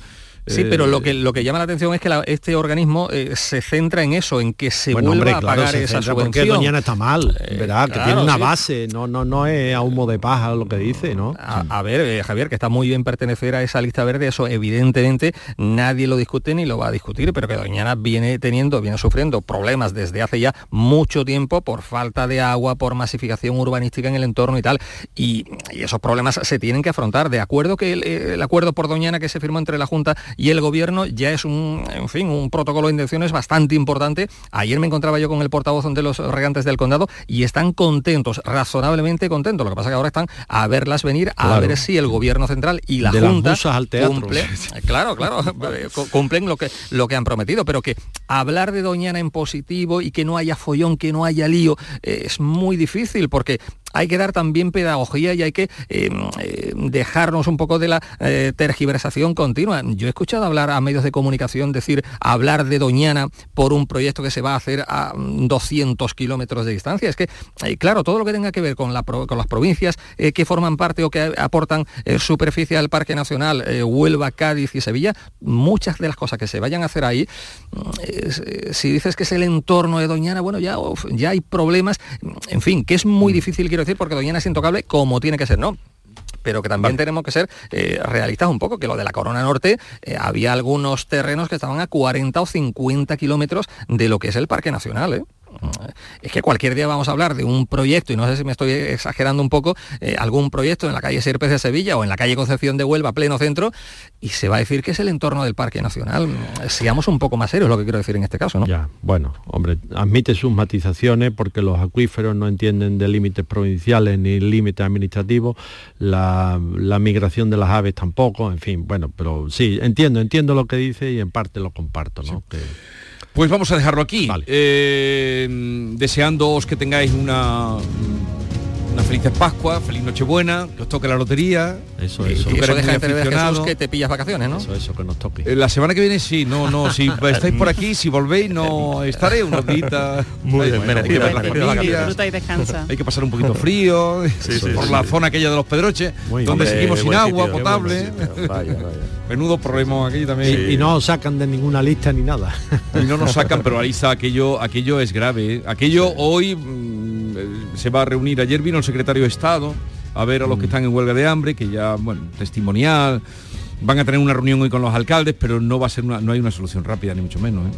Speaker 8: Sí, pero lo que, lo que llama la atención es que la, este organismo eh, se centra en eso, en que se
Speaker 5: bueno,
Speaker 8: vuelva
Speaker 5: hombre,
Speaker 8: a
Speaker 5: claro,
Speaker 8: pagar
Speaker 5: se
Speaker 8: esa
Speaker 5: centra porque
Speaker 8: subvención.
Speaker 5: Doñana está mal, ¿verdad? que
Speaker 8: claro,
Speaker 5: tiene una
Speaker 8: sí.
Speaker 5: base, no, no, no es a humo de paja lo que dice, ¿no?
Speaker 8: A, a ver, eh, Javier, que está muy bien pertenecer a esa lista verde, eso evidentemente nadie lo discute ni lo va a discutir, pero que Doñana viene teniendo, viene sufriendo problemas desde hace ya mucho tiempo por falta de agua, por masificación urbanística en el entorno y tal, y, y esos problemas se tienen que afrontar. De acuerdo que el, el acuerdo por Doñana que se firmó entre la Junta y el Gobierno ya es un, en fin, un protocolo de intenciones bastante importante. Ayer me encontraba yo con el portavoz de los regantes del condado y están contentos, razonablemente contentos. Lo que pasa es que ahora están a verlas venir, a
Speaker 5: Claro.
Speaker 8: ver si el gobierno central y la
Speaker 5: De
Speaker 8: Junta
Speaker 5: al teatro.
Speaker 8: cumple, claro, claro, eh, cu- cumplen lo que, lo que han prometido, pero que hablar de Doñana en positivo y que no haya follón, que no haya lío, eh, es muy difícil porque hay que dar también pedagogía y hay que eh, eh, dejarnos un poco de la eh, tergiversación continua. Yo he escuchado hablar a medios de comunicación decir hablar de Doñana por un proyecto que se va a hacer a mm, 200 kilómetros de distancia. Es que, eh, claro, todo lo que tenga que ver con, la pro- con las provincias que forman parte o que aportan superficie al Parque Nacional, Huelva, Cádiz y Sevilla, muchas de las cosas que se vayan a hacer ahí, mm, si dices que es el entorno de Doñana, bueno, ya, ya hay problemas, en fin, que es muy difícil, quiero decir, porque Doñana es intocable como tiene que ser, ¿no? pero que también tenemos que ser eh, realistas un poco, que lo de la Corona Norte eh, había algunos terrenos que estaban a 40 o 50 kilómetros de lo que es el Parque Nacional. ¿eh? Es que cualquier día vamos a hablar de un proyecto, y no sé si me estoy exagerando un poco, eh, algún proyecto en la calle Sierpes de Sevilla o en la calle Concepción de Huelva, pleno centro, y se va a decir que es el entorno del Parque Nacional. Seamos un poco más serios, lo que quiero decir en este caso, ¿no?
Speaker 5: Ya, bueno, hombre, admite sus matizaciones porque los acuíferos no entienden de límites provinciales ni límites administrativos, la, la migración de las aves tampoco, en fin, bueno, pero sí, entiendo, entiendo lo que dice y en parte lo comparto, ¿no? Que-
Speaker 2: Pues vamos a dejarlo aquí. Eh, deseándoos que tengáis una una feliz Pascua, feliz Nochebuena, que os toque la lotería.
Speaker 5: Eso,
Speaker 2: que-
Speaker 5: eso.
Speaker 2: que
Speaker 8: Y eso deja de tener
Speaker 2: aficionado.
Speaker 8: Jesús que te pillas vacaciones, ¿no?
Speaker 5: Eso, eso, que nos toque.
Speaker 2: Eh, La semana que viene sí, no, no, si estáis por aquí, si volvéis, no estaré unos días.
Speaker 8: Muy bien,
Speaker 2: hay que ver la familia,
Speaker 6: y descansa.
Speaker 2: Hay que pasar un poquito frío
Speaker 8: Sí, sí,
Speaker 2: por
Speaker 8: sí,
Speaker 2: la zona aquella de los Pedroches,
Speaker 5: Muy
Speaker 2: donde
Speaker 5: bien.
Speaker 2: seguimos sin agua
Speaker 5: sitio,
Speaker 2: potable.
Speaker 5: sitio. Vaya, vaya.
Speaker 2: Menudo problema aquí también.
Speaker 5: Y, y no os sacan de ninguna lista ni nada.
Speaker 2: Y no nos sacan, pero Alisa, aquello, aquello es grave. ¿eh? Aquello hoy mm, eh, se va a reunir. Ayer vino el secretario de Estado a ver a los que están en huelga de hambre, que ya, bueno, testimonial. Van a tener una reunión hoy con los alcaldes, pero no va a ser una, no hay una solución rápida, ni mucho menos. ¿eh?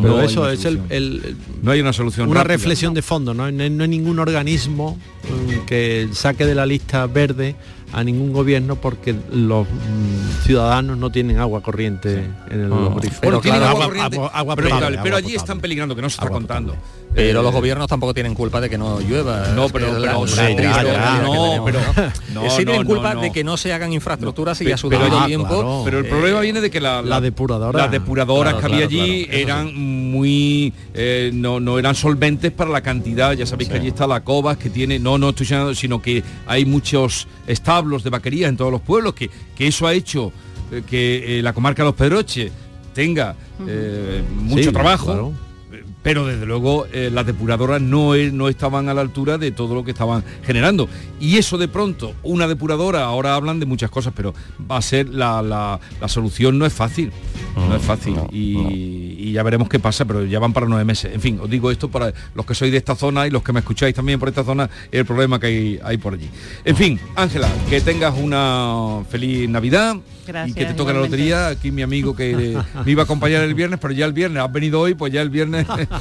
Speaker 5: Pero
Speaker 2: No hay
Speaker 5: eso
Speaker 2: una
Speaker 5: es el,
Speaker 2: solución.
Speaker 5: el- el-
Speaker 2: No hay una solución
Speaker 5: una
Speaker 2: rápida.
Speaker 5: reflexión de fondo, ¿no? No hay, no hay ningún organismo mm, que saque de la lista verde a ningún gobierno porque los mm, ciudadanos no tienen agua corriente en el grifos.
Speaker 8: Pero
Speaker 2: Bueno, tienen
Speaker 8: claro,
Speaker 2: agua,
Speaker 5: agua-
Speaker 2: corriente,
Speaker 5: agua- agua
Speaker 2: pero,
Speaker 5: potable,
Speaker 2: pero
Speaker 5: agua
Speaker 2: allí
Speaker 5: potable.
Speaker 2: están peligrando, que no se está
Speaker 5: Agua
Speaker 2: contando.
Speaker 8: Pero
Speaker 2: Eh,
Speaker 8: los gobiernos tampoco tienen culpa de que no llueva.
Speaker 2: No, pero- ya, ya, no, pero-
Speaker 8: ¿no? sí tienen culpa
Speaker 2: no,
Speaker 8: de que no se hagan infraestructuras y
Speaker 2: Pe-
Speaker 8: a su debido
Speaker 2: allí-
Speaker 8: tiempo.
Speaker 5: claro.
Speaker 2: Pero el
Speaker 8: eh,
Speaker 2: problema viene de que la,
Speaker 5: la depuradora.
Speaker 2: las depuradoras
Speaker 5: Claro,
Speaker 2: que había allí eran muy eh, no, no eran solventes para la cantidad ya sabéis que allí está la cobas que tiene no no estoy diciendo sino que hay muchos establos de vaquería en todos los pueblos que, que eso ha hecho eh, que eh, la comarca de los Pedroches tenga eh, mucho
Speaker 5: Sí,
Speaker 2: trabajo
Speaker 5: claro.
Speaker 2: Pero desde luego eh, las depuradoras no, e- no estaban a la altura de todo lo que estaban generando. Y eso de pronto, una depuradora, ahora hablan de muchas cosas, pero va a ser la, la- la solución no es fácil. No es fácil. y, y ya veremos qué pasa, pero ya van para nueve meses. En fin, os digo esto para los que sois de esta zona y los que me escucháis también por esta zona, el problema que hay, hay por allí. En fin, Ángela, que tengas una feliz Navidad. y que
Speaker 6: Gracias,
Speaker 2: te toque la lotería, aquí mi amigo que me iba a acompañar el viernes, pero ya el viernes, has venido hoy, pues ya el viernes,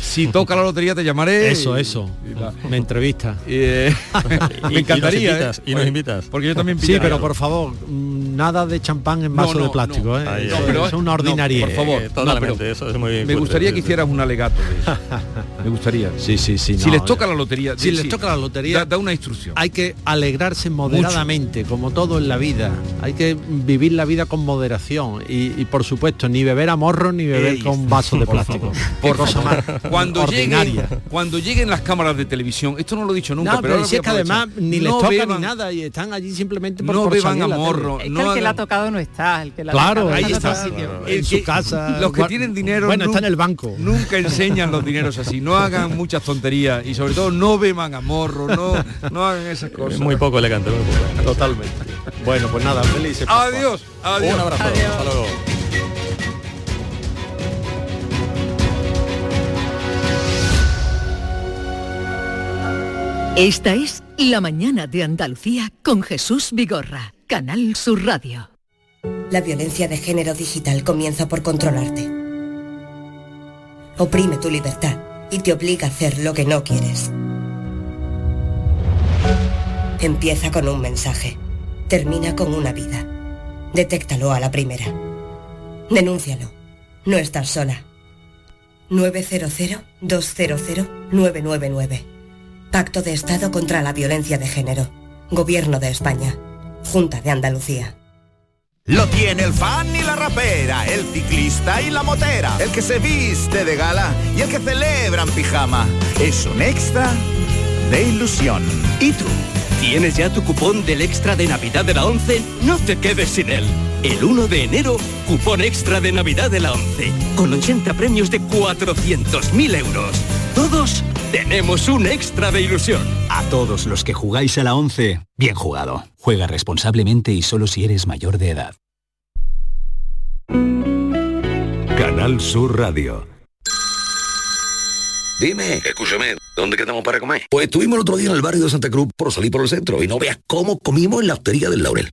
Speaker 2: si toca la lotería te llamaré.
Speaker 5: Eso,
Speaker 2: y-
Speaker 5: eso.
Speaker 2: y la-
Speaker 5: Me entrevista.
Speaker 2: eh, me encantaría.
Speaker 8: Y nos invitas,
Speaker 2: ¿eh?
Speaker 8: y nos
Speaker 2: Porque-
Speaker 8: invitas.
Speaker 2: Porque yo también
Speaker 5: Sí, pero por favor, mm, nada de champán en vaso
Speaker 2: No, no,
Speaker 5: de plástico,
Speaker 2: no.
Speaker 5: ¿eh?
Speaker 8: Ahí,
Speaker 5: Eso
Speaker 2: pero-
Speaker 5: es una ordinaria.
Speaker 2: por favor.
Speaker 8: Totalmente,
Speaker 2: No, pero
Speaker 8: eso es muy
Speaker 2: Me gustaría que hicieras un alegato de eso. Me gustaría.
Speaker 5: Sí, sí, sí.
Speaker 2: Si les toca la lotería,
Speaker 5: Si les toca la lotería,
Speaker 2: da, da una instrucción.
Speaker 5: hay que alegrarse moderadamente, como todo en la vida. Hay que vivir la vida con moderación y, y, por supuesto ni beber a morro ni beber
Speaker 2: Ey,
Speaker 5: con vasos de plástico.
Speaker 2: Por
Speaker 5: cosa
Speaker 2: favor.
Speaker 5: más
Speaker 2: cuando
Speaker 5: ordinaria.
Speaker 2: lleguen, cuando lleguen las cámaras de televisión, esto no lo he dicho nunca,
Speaker 5: No,
Speaker 2: pero,
Speaker 5: pero si es que además ni les
Speaker 2: No
Speaker 5: toca
Speaker 2: beban-
Speaker 5: ni nada y están allí simplemente por,
Speaker 2: no beban a
Speaker 5: la
Speaker 2: morro,
Speaker 6: Es que
Speaker 2: no
Speaker 6: el que le ha tocado no está, el que le ha
Speaker 5: Claro, ahí está. En su casa.
Speaker 2: Los que tienen dinero
Speaker 5: Bueno, está en el banco.
Speaker 2: Nunca enseñan los dineros así, no hagan muchas tonterías y sobre todo no beban a morro, no, no hagan esas cosas.
Speaker 8: Es muy poco elegante, muy poco.
Speaker 5: Totalmente. Bueno, pues nada, felices.
Speaker 2: Adiós.
Speaker 8: Un abrazo, hasta luego.
Speaker 1: Esta es La Mañana de Andalucía con Jesús Vigorra, Canal Sur Radio.
Speaker 11: La violencia de género digital comienza por controlarte. Oprime tu libertad y te obliga a hacer lo que no quieres. Empieza con un mensaje. Termina con una vida. Detéctalo a la primera. Denúncialo. No estás sola. 900-200-999. Pacto de Estado contra la Violencia de Género. Gobierno de España. Junta de Andalucía.
Speaker 12: Lo tiene el fan y la rapera, el ciclista y la motera, el que se viste de gala y el que celebra en pijama. Es un extra de ilusión.
Speaker 13: ¿Y tú? ¿Tienes ya tu cupón del extra de Navidad de la 11? No te quedes sin él. El 1 de enero, cupón extra de Navidad de la 11, con 80 premios de 400.000 euros. Todos tenemos un extra de ilusión.
Speaker 14: A todos los que jugáis a la 11, bien jugado. Juega responsablemente y solo si eres mayor de edad.
Speaker 10: Canal Sur Radio.
Speaker 15: Dime, escúchame, ¿dónde quedamos para comer? Pues estuvimos el otro día en el barrio de Santa Cruz por salir por el centro y no veas cómo comimos en la hostería del Laurel.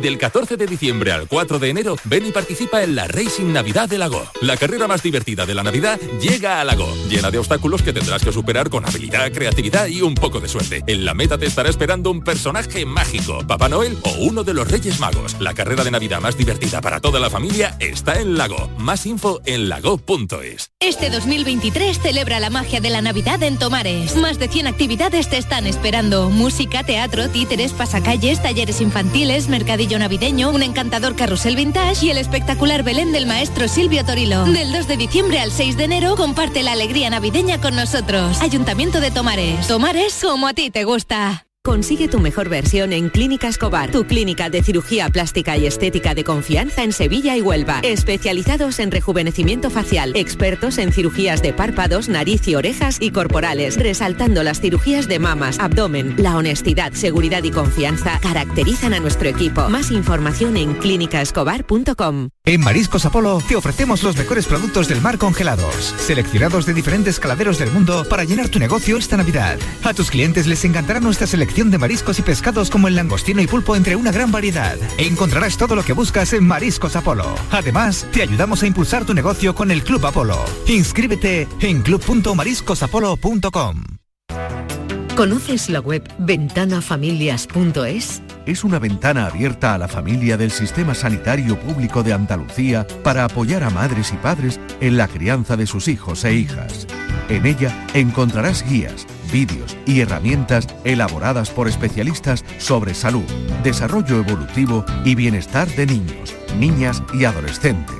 Speaker 16: Del 14 de diciembre al 4 de enero, ven y participa en la Racing Navidad de Lago. La carrera más divertida de la Navidad llega a Lago, llena de obstáculos que tendrás que superar con habilidad, creatividad y un poco de suerte. En la meta te estará esperando un personaje mágico, Papá Noel o uno de los Reyes Magos. La carrera de Navidad más divertida para toda la familia está en Lago. Más info en lago.es.
Speaker 17: Este 2023 celebra la magia de la Navidad en Tomares. Más de 100 actividades te están esperando. Música, teatro, títeres, pasacalles, talleres infantiles, mercadillo navideño, un encantador carrusel vintage y el espectacular Belén del maestro Silvio Torilo. Del 2 de diciembre al 6 de enero comparte la alegría navideña con nosotros. Ayuntamiento de Tomares. Tomares como a ti te gusta.
Speaker 9: Consigue tu mejor versión en Clínica Escobar, tu clínica de cirugía plástica y estética de confianza en Sevilla y Huelva. Especializados en rejuvenecimiento facial, expertos en cirugías de párpados, nariz y orejas y corporales, resaltando las cirugías de mamas, abdomen. La honestidad, seguridad y confianza caracterizan a nuestro equipo. Más información en clínicaescobar.com.
Speaker 18: En Mariscos Apolo te ofrecemos los mejores productos del mar congelados, seleccionados de diferentes caladeros del mundo para llenar tu negocio esta Navidad. A tus clientes les encantará nuestra selección de mariscos y pescados como el langostino y pulpo entre una gran variedad. Encontrarás todo lo que buscas en Mariscos Apolo. Además, te ayudamos a impulsar tu negocio con el Club Apolo. Inscríbete en club.mariscosapolo.com.
Speaker 1: ¿Conoces la web ventanafamilias.es?
Speaker 19: Es una ventana abierta a la familia del Sistema Sanitario Público de Andalucía para apoyar a madres y padres en la crianza de sus hijos e hijas.
Speaker 10: En ella encontrarás guías, vídeos y herramientas elaboradas por especialistas sobre salud, desarrollo evolutivo y bienestar de niños, niñas y adolescentes.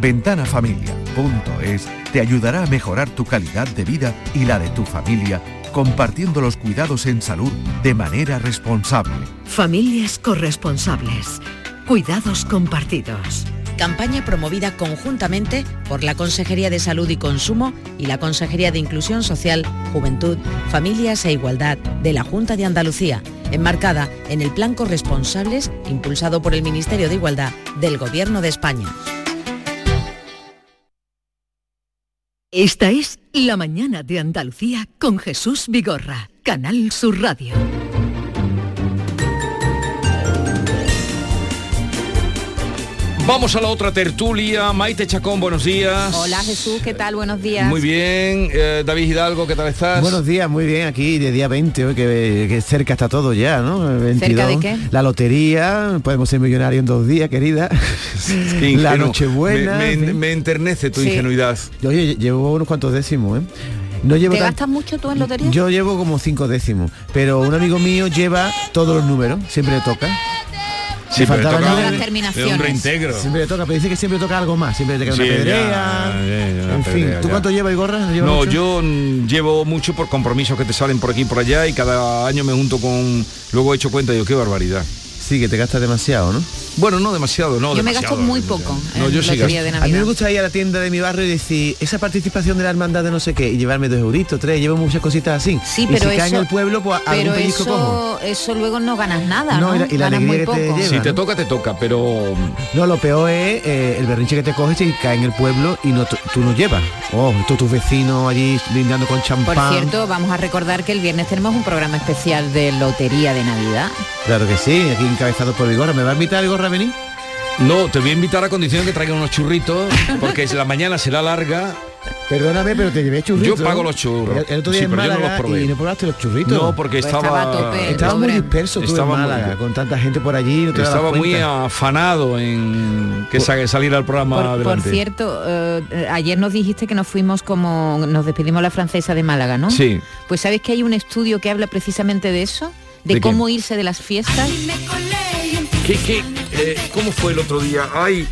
Speaker 10: Ventanafamilia.es te ayudará a mejorar tu calidad de vida y la de tu familia compartiendo los cuidados en salud de manera responsable.
Speaker 1: Familias corresponsables. Cuidados compartidos.
Speaker 20: Campaña promovida conjuntamente por la Consejería de Salud y Consumo y la Consejería de Inclusión Social, Juventud, Familias e Igualdad de la Junta de Andalucía, enmarcada en el Plan Corresponsables impulsado por el Ministerio de Igualdad del Gobierno de España.
Speaker 1: Esta es La Mañana de Andalucía con Jesús Vigorra, Canal Sur Radio.
Speaker 2: Vamos a la otra tertulia. Maite Chacón, buenos días.
Speaker 21: Hola Jesús, ¿qué tal? Buenos días.
Speaker 2: Muy bien. Eh, David Hidalgo, ¿qué tal estás?
Speaker 22: Buenos días, muy bien. Aquí de día 20, hoy que, que cerca está todo ya, ¿no? 22.
Speaker 21: ¿Cerca de qué?
Speaker 22: La lotería, podemos ser millonarios en dos días, querida.
Speaker 2: Qué
Speaker 22: la. Nochebuena.
Speaker 2: Me, me- me enternece tu
Speaker 21: Sí.
Speaker 2: ingenuidad.
Speaker 22: Yo oye, llevo unos cuantos décimos, ¿eh? No llevo
Speaker 21: ¿Te
Speaker 22: tan-
Speaker 21: gastas mucho tú en lotería?
Speaker 22: Yo llevo como cinco décimos, pero un amigo mío lleva todos los números, siempre le toca.
Speaker 2: Sí,
Speaker 22: faltaba
Speaker 21: terminaciones.
Speaker 2: de un reintegro.
Speaker 22: Siempre le toca, pero dice que siempre toca algo más, siempre le toca
Speaker 2: Sí,
Speaker 22: una pedrea.
Speaker 2: ya, ya, una
Speaker 22: en fin,
Speaker 2: pedrea,
Speaker 22: ¿tú cuánto llevas, Igorra? ¿Llevas
Speaker 2: No,
Speaker 22: mucho?
Speaker 2: yo llevo mucho por compromisos que te salen por aquí y por allá y cada año me junto con... Luego he hecho cuenta y digo, qué barbaridad.
Speaker 22: Sí, que te gastas demasiado, ¿no?
Speaker 2: Bueno, no demasiado, no
Speaker 21: Yo me gasto muy
Speaker 2: demasiado.
Speaker 21: poco
Speaker 2: No,
Speaker 21: en
Speaker 2: yo sí
Speaker 22: A mí me gusta ir a la tienda de mi barrio y decir, esa participación de la hermandad de no sé qué, y llevarme dos euritos, tres, llevo muchas cositas así.
Speaker 21: Sí,
Speaker 22: y
Speaker 21: pero
Speaker 22: si cae en
Speaker 21: eso-
Speaker 22: el pueblo, pues algún
Speaker 21: Pero
Speaker 22: pellizco cojo.
Speaker 21: eso, eso luego no ganas nada,
Speaker 22: No,
Speaker 21: ¿no?
Speaker 22: y la- y la
Speaker 21: ganas
Speaker 22: alegría
Speaker 21: muy
Speaker 22: que te
Speaker 21: poco.
Speaker 22: lleva.
Speaker 2: Si te
Speaker 22: ¿no?
Speaker 2: toca, te toca, pero...
Speaker 22: No, lo peor es eh, el berrinche que te coges y cae en el pueblo y no, tú no llevas. Oh, todos tus vecinos allí brindando con champán.
Speaker 21: Por cierto, vamos a recordar que el viernes tenemos un programa especial de lotería de Navidad.
Speaker 22: Claro que sí, aquí encabezado por Vigorra. ¿Me va a invitar Vigorra a venir?
Speaker 2: No, te voy a invitar a condición de que traigan unos churritos, porque la mañana será larga.
Speaker 22: Perdóname, pero te llevé churritos.
Speaker 2: Yo pago los churros.
Speaker 22: El, el otro día
Speaker 2: Sí,
Speaker 22: en
Speaker 2: pero yo no los
Speaker 22: Málaga
Speaker 2: probé.
Speaker 22: y no probaste los churritos.
Speaker 2: No, porque
Speaker 21: Pues
Speaker 2: estaba...
Speaker 21: estaba tope.
Speaker 22: muy disperso tú
Speaker 2: Estaba
Speaker 22: en
Speaker 2: muy-
Speaker 22: Málaga, con tanta gente por allí. No te dabas
Speaker 2: Estaba muy afanado en que sa- saliera el programa
Speaker 21: Por, por
Speaker 2: adelante.
Speaker 21: cierto, eh, ayer nos dijiste que nos fuimos como nos despedimos la francesa de Málaga, ¿no?
Speaker 2: Sí.
Speaker 21: Pues sabes que hay un estudio que habla precisamente de eso, de,
Speaker 2: ¿De qué?
Speaker 21: cómo irse de las fiestas.
Speaker 2: ¿Qué, qué, eh, ¿Cómo fue el otro día? Ay,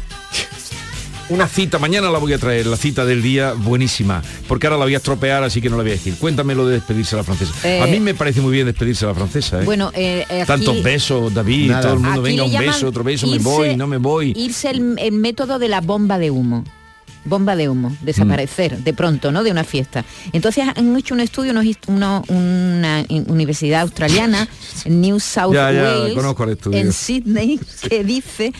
Speaker 2: una cita, mañana la voy a traer, la cita del día, buenísima, porque ahora la voy a estropear, así que no la voy a decir. Cuéntame lo de despedirse a la francesa.
Speaker 21: Eh,
Speaker 2: a mí me parece muy bien despedirse a la francesa. ¿eh?
Speaker 21: Bueno, eh, eh, aquí-
Speaker 2: Tantos besos, David,
Speaker 22: Nada.
Speaker 2: todo el mundo,
Speaker 21: Aquí
Speaker 2: venga, un beso, otro beso, me voy, no me voy.
Speaker 21: Irse el, el método de la bomba de humo. Bomba de humo, desaparecer de pronto, ¿no? De una fiesta. Entonces han hecho un estudio, unos uno- una universidad australiana, New South
Speaker 2: Ya, ya,
Speaker 21: Wales,
Speaker 2: estudio.
Speaker 21: en Sydney, que dice,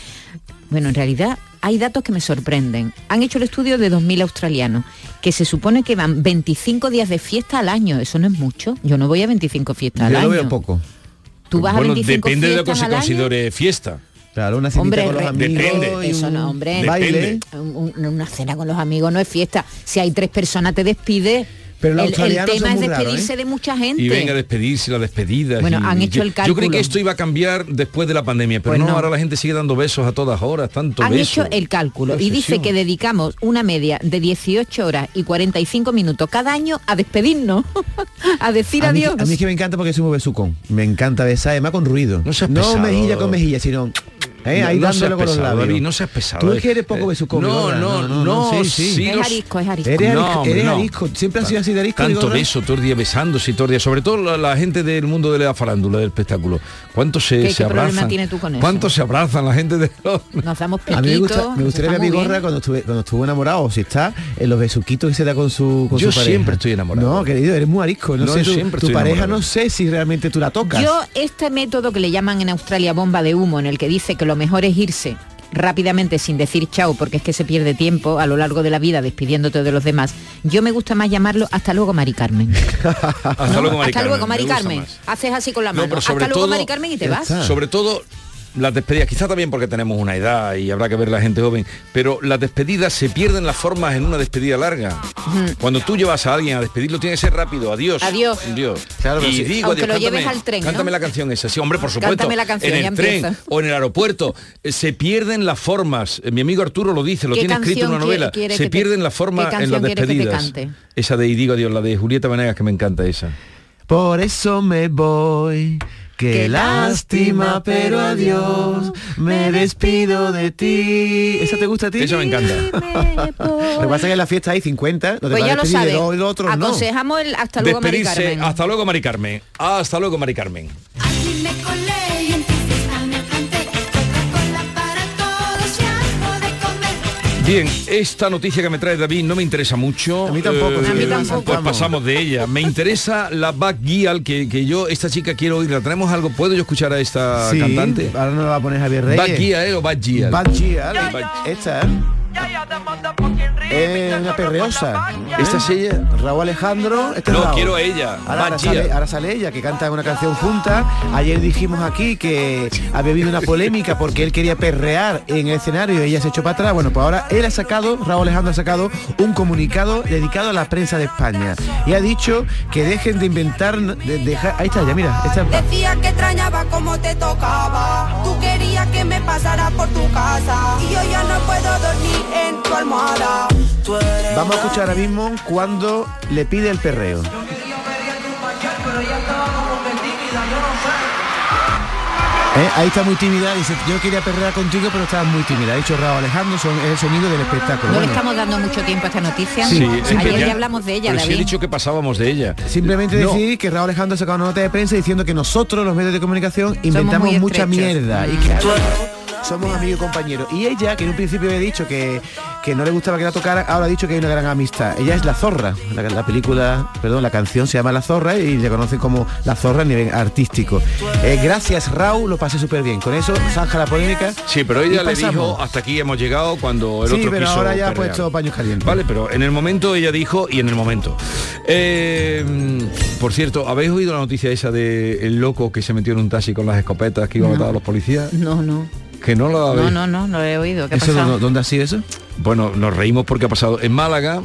Speaker 21: bueno, en realidad hay datos que me sorprenden. Han hecho el estudio de 2.000 australianos, que se supone que van 25 días de fiesta al año. Eso no es mucho. Yo no voy a 25 fiestas
Speaker 22: Yo
Speaker 21: al
Speaker 22: lo
Speaker 21: año.
Speaker 22: veo poco.
Speaker 21: Tú vas
Speaker 2: bueno,
Speaker 21: a 25
Speaker 2: depende de lo que se considere fiesta.
Speaker 22: Claro, una
Speaker 21: Hombre,
Speaker 22: con los amigos.
Speaker 2: Depende.
Speaker 21: Eso no, hombre.
Speaker 22: Baile.
Speaker 21: Un- un- una cena con los amigos no es fiesta. Si hay tres personas te despide.
Speaker 22: Pero los
Speaker 21: el, tema
Speaker 22: son
Speaker 21: es
Speaker 22: muy raros,
Speaker 21: despedirse
Speaker 22: ¿eh?
Speaker 21: de mucha gente.
Speaker 2: Y venga a despedirse, la despedida.
Speaker 21: Bueno,
Speaker 2: y-
Speaker 21: han hecho el
Speaker 2: Yo creí
Speaker 21: cálculo.
Speaker 2: que esto iba a cambiar después de la pandemia, pero
Speaker 21: Pues
Speaker 2: no,
Speaker 21: no.
Speaker 2: ahora la gente sigue dando besos a todas horas, tanto
Speaker 21: Han
Speaker 2: beso.
Speaker 21: hecho el cálculo y dice que dedicamos una media de 18 horas y 45 minutos cada año a despedirnos, a decir
Speaker 22: A mí,
Speaker 21: adiós.
Speaker 22: a mí es que me encanta porque soy muy besucón. Me encanta besar, además con ruido.
Speaker 2: No pesado.
Speaker 22: mejilla con mejilla, sino eh,
Speaker 2: No-
Speaker 22: ahí
Speaker 2: no seas
Speaker 22: dándolo con los
Speaker 2: pesado,
Speaker 22: labios.
Speaker 2: David, no seas pesado,
Speaker 22: Tú es que eres poco
Speaker 2: Eh,
Speaker 22: besucón.
Speaker 2: no,
Speaker 22: Vigorra.
Speaker 2: no, no,
Speaker 22: sí, sí.
Speaker 2: sí,
Speaker 21: es
Speaker 2: los-
Speaker 21: arisco, es arisco.
Speaker 22: Eres,
Speaker 2: No,
Speaker 22: arisco,
Speaker 2: hombre,
Speaker 22: eres
Speaker 2: no.
Speaker 22: arisco. Siempre has sido así de arisco.
Speaker 2: Tanto beso, todo el día besándose todo el día, sobre todo la, la gente del mundo de la farándula, del espectáculo. ¿Cuánto se,
Speaker 21: ¿Qué-
Speaker 2: se
Speaker 21: qué problema
Speaker 2: abrazan?
Speaker 21: tiene tú con eso?
Speaker 2: ¿Cuánto se abrazan la gente de los...
Speaker 21: Nos damos
Speaker 22: A mí me, gusta, gustaría ver a mi gorra cuando estuve cuando estuvo enamorado o si está en los besuquitos que se da con su con
Speaker 2: Yo
Speaker 22: su pareja.
Speaker 2: siempre estoy enamorado.
Speaker 22: No, querido, eres muy arisco. No,
Speaker 2: No,
Speaker 22: sé,
Speaker 2: siempre
Speaker 22: tu pareja no sé si realmente tú la tocas.
Speaker 21: Yo, este método que le llaman en Australia bomba de humo, en el que dice que lo mejor es irse rápidamente sin decir chao, porque es que se pierde tiempo a lo largo de la vida despidiéndote de los demás, yo me gusta más llamarlo hasta luego Mari Carmen.
Speaker 2: Hasta luego, Mari
Speaker 21: hasta
Speaker 2: Carmen,
Speaker 21: luego Mari. Haces así con la
Speaker 2: No,
Speaker 21: mano. hasta luego
Speaker 2: todo-
Speaker 21: Mari Carmen y te vas.
Speaker 2: Sobre todo las despedidas, quizá también porque tenemos una edad y habrá que ver la gente joven, pero las despedidas se pierden las formas en una despedida larga. Cuando tú llevas a alguien a despedirlo tiene que ser rápido, adiós.
Speaker 21: Adiós.
Speaker 2: Adiós.
Speaker 22: Claro, pero
Speaker 2: y
Speaker 22: sí.
Speaker 2: digo,
Speaker 21: Aunque
Speaker 2: adiós,
Speaker 21: lo lleves
Speaker 2: cántame,
Speaker 21: al tren, ¿no?
Speaker 2: Cántame la canción esa, sí, hombre, por supuesto.
Speaker 21: Cántame la canción,
Speaker 2: en
Speaker 21: ya
Speaker 2: el tren o en el aeropuerto eh, se pierden las formas. Eh, Mi amigo Arturo lo dice, lo
Speaker 21: ¿Qué
Speaker 2: tiene escrito en una novela.
Speaker 21: quiere- quiere
Speaker 2: se
Speaker 21: te-
Speaker 2: pierden las formas en las despedidas. Esa de Y digo adiós, la de Julieta Venegas que me encanta esa.
Speaker 22: Por eso me voy. Qué, lástima, pero adiós. Me despido de ti. ¿Esa te gusta a ti?
Speaker 2: Esa me encanta.
Speaker 22: Lo que pasa es que en la fiesta hay 50. No te
Speaker 21: Pues ya lo
Speaker 22: despedir de
Speaker 21: sabes.
Speaker 22: no.
Speaker 21: Aconsejamos el hasta luego, Mari
Speaker 2: Despedirse.
Speaker 21: Carmen.
Speaker 2: Hasta luego, Mari Carmen. Hasta luego, Mari Carmen. Bien, esta noticia que me trae David no me interesa mucho. A mí
Speaker 22: tampoco,
Speaker 21: A mí tampoco.
Speaker 2: Pues pasamos de ella. Me interesa la Back Gial, que, que yo, esta chica quiero oírla. ¿Tenemos algo? ¿Puedo yo escuchar a esta
Speaker 22: Sí,
Speaker 2: cantante?
Speaker 22: Ahora no la va a poner Javier Reyes.
Speaker 2: Back Gial o Back Gial.
Speaker 22: Bad Gial. Esta. Es una perreosa.
Speaker 2: ¿Esta es ella?
Speaker 22: Raúl Alejandro. Este es
Speaker 2: No,
Speaker 22: Raúl.
Speaker 2: quiero a ella,
Speaker 22: Ahora, sale, ahora sale ella, que canta una canción junta. Ayer dijimos aquí que había habido una polémica porque él quería perrear en el escenario y ella se echó para atrás. Bueno, pues ahora él ha sacado, Raúl Alejandro ha sacado un comunicado dedicado a la prensa de España. Y ha dicho que dejen de inventar... de- dejar- ahí está ya, mira.
Speaker 23: Decía que extrañaba como te tocaba. Tú querías que me pasara por tu casa. Y yo ya no puedo dormir en tu almohada.
Speaker 22: Vamos a escuchar ahora mismo cuando le pide el perreo. Eh, Ahí está muy tímida, dice, yo quería perrear contigo, pero estabas muy tímida. Ha dicho Raúl Alejandro, son, es el sonido del espectáculo.
Speaker 21: No le estamos dando mucho tiempo a esta noticia.
Speaker 22: Sí,
Speaker 21: Ayer
Speaker 22: siempre-
Speaker 21: ya hablamos de ella,
Speaker 2: Pero sí he
Speaker 21: David.
Speaker 2: dicho que pasábamos de ella.
Speaker 22: Simplemente
Speaker 2: No.
Speaker 22: decir que Raúl Alejandro ha sacado una nota de prensa diciendo que nosotros, los medios de comunicación, inventamos mucha mierda. Y que claro, somos amigos y compañeros. Y ella, que en un principio había dicho que, que no le gustaba que la tocara, ahora ha dicho que hay una gran amistad. Ella es La Zorra. La, la película, perdón, la canción se llama La Zorra y le conocen como La Zorra a nivel artístico. Eh, gracias, Raúl, lo pasé súper bien. Con eso zanja la polémica.
Speaker 2: Sí, pero ella le dijo hasta aquí hemos llegado cuando el
Speaker 22: Sí,
Speaker 2: otro
Speaker 22: pero
Speaker 2: quiso
Speaker 22: ahora ya ha puesto paños calientes.
Speaker 2: Vale, pero en el momento ella dijo y en el momento. Eh, por cierto, ¿habéis oído la noticia esa de el loco que se metió en un taxi con las escopetas que iba a matar a los policías?
Speaker 21: No, no.
Speaker 2: Que no lo habéis.
Speaker 21: No, no, no, no lo he oído. ¿Qué ha
Speaker 22: ¿Eso
Speaker 21: pasado?
Speaker 22: dónde- dónde ha sido eso?
Speaker 2: Bueno, nos reímos porque ha pasado en Málaga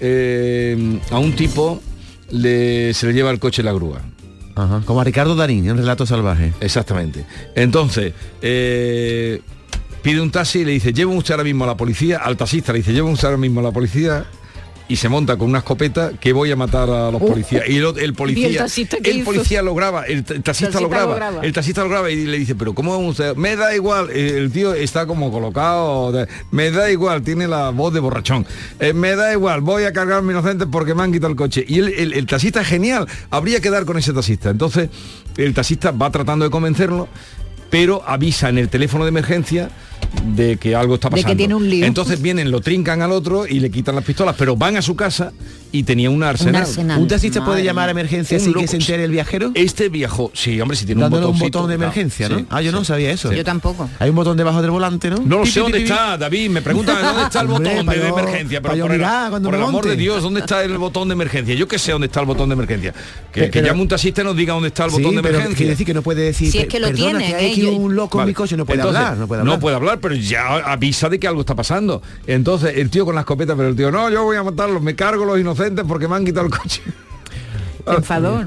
Speaker 2: eh, a un tipo le, se le lleva el coche la grúa.
Speaker 22: Ajá, como a Ricardo Darín en Relato Salvaje.
Speaker 2: Exactamente. Entonces, eh, pide un taxi y le dice, lleva usted ahora mismo a la policía, al taxista le dice, lleva usted ahora mismo a la policía y se monta con una escopeta que voy a matar a los
Speaker 21: Uh,
Speaker 2: policías. Y el, el policía,
Speaker 21: ¿y el
Speaker 2: policía lo graba, el, taxista, lo, graba, el taxista lo graba y le dice, pero ¿cómo vamos usted? Me da igual, el tío está como colocado, de- me da igual, tiene la voz de borrachón. Eh, me da igual, voy a cargar a mi inocente porque me han quitado el coche. Y el taxista es genial, habría que dar con ese taxista. Entonces, el taxista va tratando de convencerlo, pero avisa en el teléfono de emergencia de que algo está
Speaker 21: De que
Speaker 2: pasando.
Speaker 21: tiene un lío.
Speaker 2: Entonces vienen, lo trincan al otro y le quitan las pistolas, pero van a su casa y tenía un arsenal.
Speaker 21: arsenal.
Speaker 22: ¿Un taxista puede llamar a emergencia sin que se entere el viajero?
Speaker 2: Este viajó, sí, hombre, si tiene un
Speaker 22: Dándole un
Speaker 2: botoncito,
Speaker 22: botón de emergencia, ¿no?
Speaker 2: sí,
Speaker 22: Ah, yo no sabía eso.
Speaker 21: Yo tampoco.
Speaker 22: Hay un botón debajo del volante, ¿no?
Speaker 2: No lo sé dónde está, David. Me preguntan dónde está el botón de, emergencia. Pero por, el,
Speaker 22: mirar cuando
Speaker 2: por
Speaker 22: me
Speaker 2: el amor de. Dios, ¿dónde está el botón de emergencia? Yo que sé dónde está el botón de emergencia. Que,
Speaker 22: Pe-
Speaker 2: que
Speaker 22: pero-
Speaker 2: llame un taxista y nos diga dónde está el
Speaker 22: Sí,
Speaker 2: botón de
Speaker 22: pero
Speaker 2: emergencia.
Speaker 22: quiere decir que no puede decir.
Speaker 21: Si es
Speaker 22: "Pe-
Speaker 21: que lo
Speaker 22: perdona,
Speaker 21: tienen,
Speaker 22: que hay aquí
Speaker 21: Yo-
Speaker 22: un loco en
Speaker 2: Vale.
Speaker 22: mi coche, no puede
Speaker 2: Entonces,
Speaker 22: hablar, no puede hablar.
Speaker 2: No puede hablar, pero ya avisa de que algo está pasando. Entonces, el tío con la escopeta, pero el tío, no, yo voy a matarlos, me cargo los inocentes porque me han quitado el coche.
Speaker 21: Se enfadó.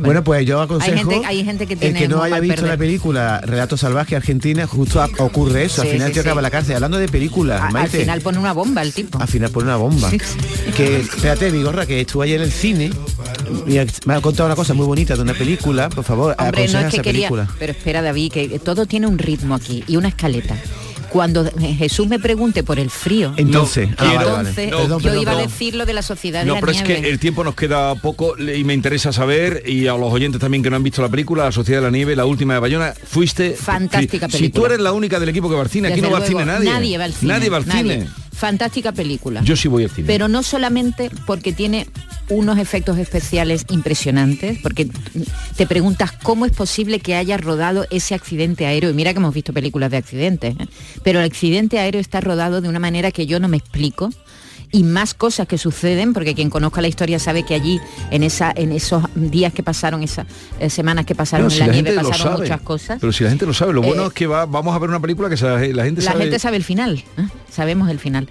Speaker 21: Bueno,
Speaker 22: pues yo aconsejo
Speaker 21: Hay gente- hay gente que
Speaker 22: el
Speaker 21: tiene
Speaker 22: que no haya visto
Speaker 21: perder.
Speaker 22: la película Relato Salvaje Argentina, justo a- ocurre eso.
Speaker 21: Sí,
Speaker 22: al final
Speaker 21: sí,
Speaker 22: te acaba la cárcel. Hablando de películas,
Speaker 21: A- al final pone una bomba el tipo.
Speaker 22: Al final pone una bomba. Que, espérate, Vigorra, que estuve ayer en el cine. y me ha contado una cosa muy bonita de una película. Por favor,
Speaker 21: Hombre, no
Speaker 22: aconseja
Speaker 21: es que
Speaker 22: esa
Speaker 21: quería.
Speaker 22: película.
Speaker 21: Pero espera, David, que todo tiene un ritmo aquí y una escaleta. Cuando Jesús me pregunte por el frío,
Speaker 22: Entonces,
Speaker 2: No,
Speaker 22: ah, vale, vale.
Speaker 21: entonces
Speaker 2: No,
Speaker 22: Perdón,
Speaker 21: yo
Speaker 22: perdón,
Speaker 21: iba a decir lo de la sociedad de
Speaker 2: No,
Speaker 21: la
Speaker 2: pero es
Speaker 21: nieve.
Speaker 2: que el tiempo nos queda poco y me interesa saber, y a los oyentes también que no han visto la película, La Sociedad de la Nieve, la última de Bayona, fuiste...
Speaker 21: Fantástica
Speaker 2: si- Si
Speaker 21: película.
Speaker 2: tú eres la única del equipo que va al cine, aquí no va al
Speaker 21: luego,
Speaker 2: cine nadie.
Speaker 21: Nadie va al cine.
Speaker 2: Nadie va al cine.
Speaker 21: Fantástica película.
Speaker 2: Yo sí voy al cine.
Speaker 21: Pero no solamente porque tiene unos efectos especiales impresionantes, porque te preguntas cómo es posible que haya rodado ese accidente aéreo. Y mira que hemos visto películas de accidentes, ¿eh? pero el accidente aéreo está rodado de una manera que yo no me explico. Y más cosas que suceden, porque quien conozca la historia sabe que allí, en, esa, en esos días que pasaron, esas eh, semanas que pasaron
Speaker 2: Pero
Speaker 21: en la, nieve, pasaron
Speaker 2: sabe.
Speaker 21: muchas cosas.
Speaker 2: Pero si la gente lo sabe, lo bueno
Speaker 21: Eh,
Speaker 2: es que va, vamos a ver una película que sabe- la gente
Speaker 21: la
Speaker 2: sabe.
Speaker 21: gente sabe el final, ¿eh? sabemos el final.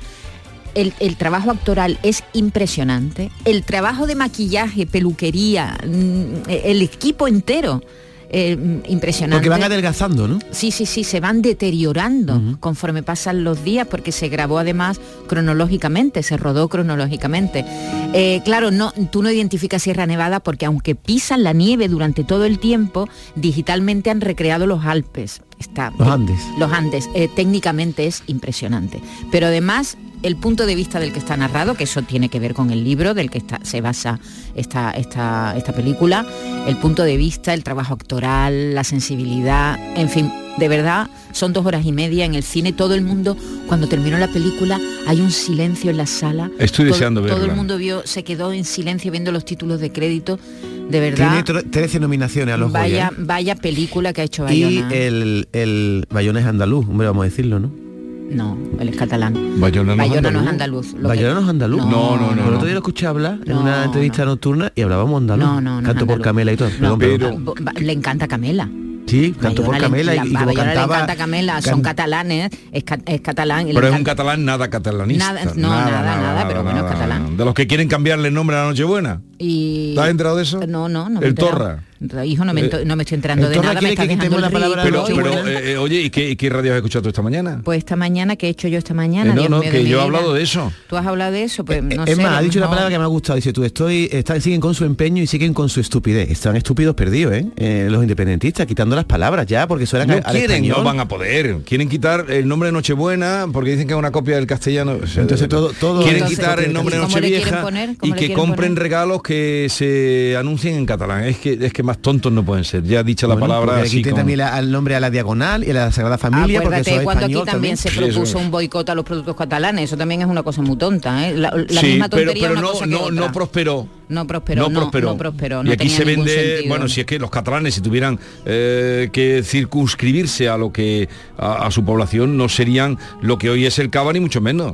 Speaker 21: El, el trabajo actoral es impresionante. El trabajo de maquillaje, peluquería, mm, el equipo entero, eh, impresionante.
Speaker 22: Porque van adelgazando, ¿no?
Speaker 21: Sí, sí, sí, se van deteriorando conforme pasan los días porque se grabó además cronológicamente, se rodó cronológicamente. Eh, claro, no, tú no identificas Sierra Nevada porque aunque pisan la nieve durante todo el tiempo, digitalmente han recreado los Alpes. Está,
Speaker 22: Los Andes.
Speaker 21: Los Andes. eh, técnicamente es impresionante. Pero además el punto de vista del que está narrado, que eso tiene que ver con el libro del que está, se basa esta, esta, esta película, el punto de vista, el trabajo actoral, la sensibilidad, en fin, de verdad, son dos horas y media en el cine, todo el mundo, cuando terminó la película, hay un silencio en la sala.
Speaker 2: Estoy
Speaker 21: Todo-
Speaker 2: deseando
Speaker 21: Todo
Speaker 2: verla.
Speaker 21: el mundo vio, se quedó en silencio viendo los títulos de crédito, de verdad.
Speaker 22: Tiene tre- 13 nominaciones a los
Speaker 21: Vaya,
Speaker 22: Goya.
Speaker 21: vaya película que ha hecho
Speaker 22: Y el, el Bayona es andaluz, hombre, vamos a decirlo, ¿no?
Speaker 21: No, él es catalán.
Speaker 2: Bayona no es
Speaker 21: Bayona no es
Speaker 2: andaluz.
Speaker 22: Bayona no es andaluz.
Speaker 21: No, No, no, no,
Speaker 22: El
Speaker 2: no.
Speaker 22: otro día lo escuché hablar en
Speaker 21: No,
Speaker 22: una entrevista nocturna y hablábamos andaluz.
Speaker 21: No, no, no
Speaker 22: Canto por. Camela y todo.
Speaker 21: No,
Speaker 22: Perdón, perdón.
Speaker 21: Bo- ba- le encanta Camela.
Speaker 22: Sí, canto por
Speaker 21: Bayona le-
Speaker 22: Camela y,
Speaker 21: la-
Speaker 22: y
Speaker 21: a
Speaker 22: como
Speaker 21: Bayona
Speaker 22: cantaba...
Speaker 21: le encanta Camela, son
Speaker 22: can-
Speaker 21: catalanes, es, ca- es catalán. y le
Speaker 2: Pero es un catalán nada catalanista.
Speaker 21: Nada, no, nada, nada, pero bueno, es catalán.
Speaker 2: De los que quieren cambiarle el nombre a la Nochebuena.
Speaker 21: Y...
Speaker 2: ¿Te has enterado de eso?
Speaker 21: No, no, no
Speaker 2: El
Speaker 21: enterado.
Speaker 2: Torra.
Speaker 21: Hijo, no me,
Speaker 2: Eh,
Speaker 21: no me estoy enterando
Speaker 22: el
Speaker 21: de nada, me
Speaker 22: que quitemos
Speaker 21: dejando
Speaker 22: la palabra
Speaker 2: Pero, eh, eh, oye, ¿y qué, qué radio has escuchado tú esta mañana?
Speaker 21: Pues esta mañana, que he hecho yo esta mañana?
Speaker 2: Eh, no,
Speaker 21: Dios
Speaker 2: no,
Speaker 21: mío
Speaker 2: que yo he hablado de eso.
Speaker 21: ¿Tú has hablado de eso? Pues no
Speaker 22: es
Speaker 21: sé,
Speaker 22: más, ha dicho una palabra que me ha gustado. Dice, tú estoy, están, siguen con su empeño y siguen con su estupidez. Están estúpidos perdidos, ¿eh? Eh, los independentistas, quitando las palabras ya, porque suenan
Speaker 2: No quieren, no van a poder. Quieren quitar el nombre de Nochebuena porque dicen que es una copia del castellano. O sea,
Speaker 22: Entonces todo- todo-
Speaker 2: quieren
Speaker 22: Entonces,
Speaker 2: quitar el nombre de
Speaker 21: ¿y cómo le quieren
Speaker 2: Nochevieja y que compren regalos que se anuncien en catalán. Es que es que más tontos no pueden ser. Ya dicha la
Speaker 22: Bueno,
Speaker 2: palabra.
Speaker 22: porque le
Speaker 2: así
Speaker 22: quiten
Speaker 2: como-
Speaker 22: también la- al nombre a la diagonal y a la Sagrada Familia, porque eso
Speaker 21: Acuérdate
Speaker 22: es
Speaker 21: cuando aquí
Speaker 22: español
Speaker 21: también, se propuso un boicot a los productos catalanes, eso también es una cosa muy tonta, ¿eh? La, la
Speaker 2: Sí,
Speaker 21: misma
Speaker 2: pero,
Speaker 21: tontería
Speaker 2: pero
Speaker 21: una
Speaker 2: no,
Speaker 21: cosa que
Speaker 2: no,
Speaker 21: otra.
Speaker 2: no prosperó.
Speaker 21: No prosperó, no, no prosperó, no
Speaker 2: y aquí
Speaker 21: tenía
Speaker 2: se vende,
Speaker 21: sentido.
Speaker 2: bueno, si es que los catalanes si tuvieran eh, que circunscribirse a lo que a, a su población no serían lo que hoy es el Cava ni mucho menos.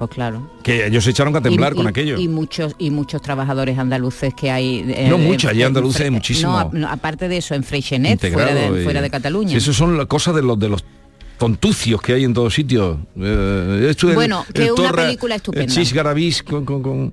Speaker 21: Pues claro.
Speaker 2: Que ellos se echaron a temblar
Speaker 21: Y-
Speaker 2: con
Speaker 21: y-
Speaker 2: aquello.
Speaker 21: Y muchos y muchos trabajadores andaluces que hay. eh,
Speaker 2: No muchos, allí andaluces hay muchísimo.
Speaker 21: No, aparte de eso, en Freixenet, fuera de,
Speaker 2: y-
Speaker 21: fuera de Cataluña.
Speaker 2: Eso son las cosas de los de los tontucios que hay en todos sitios. Eh, el-
Speaker 21: Bueno, que
Speaker 2: el
Speaker 21: una
Speaker 2: Torra,
Speaker 21: película estupenda.
Speaker 2: El Chis Garabís con, con- con-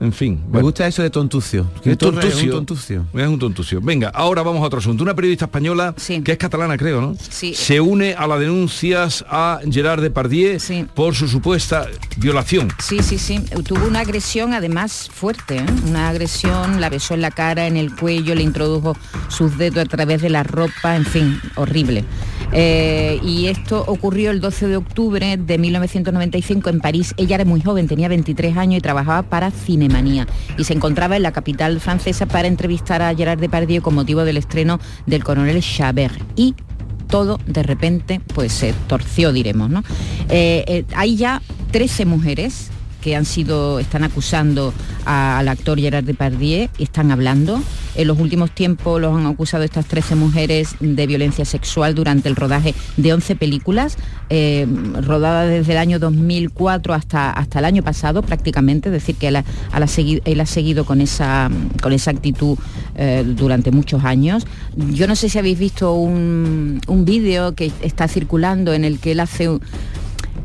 Speaker 2: en fin.
Speaker 22: Me
Speaker 2: bueno.
Speaker 22: gusta eso de tontucio. Es
Speaker 2: tontucio.
Speaker 22: un tontucio.
Speaker 2: Es un tontucio. Venga, ahora vamos a otro asunto. Una periodista española, que es catalana, creo, ¿no?
Speaker 21: Sí.
Speaker 2: Se une a las denuncias a Gerard Depardieu por su supuesta violación.
Speaker 21: Sí, sí, sí. Tuvo una agresión además fuerte, ¿eh? una agresión, la besó en la cara, en el cuello, le introdujo sus dedos a través de la ropa, en fin, horrible. Eh, y esto ocurrió el 12 de octubre de 1995 en París. Ella era muy joven, tenía 23 años y trabajaba para Cinemanía. Y se encontraba en la capital francesa para entrevistar a Gerard Depardieu con motivo del estreno del coronel Chabert. Y todo de repente pues se torció, diremos, ¿no? Eh, eh, hay ya 13 mujeres que han sido, están acusando al actor Gerard Depardieu están hablando. En los últimos tiempos los han acusado estas 13 mujeres de violencia sexual durante el rodaje de 11 películas, eh, rodadas desde el año 2004 hasta, hasta el año pasado prácticamente, es decir, que él ha, él ha segui- él ha seguido con esa, con esa actitud eh, durante muchos años. Yo no sé si habéis visto un, un vídeo que está circulando en el que él hace... un-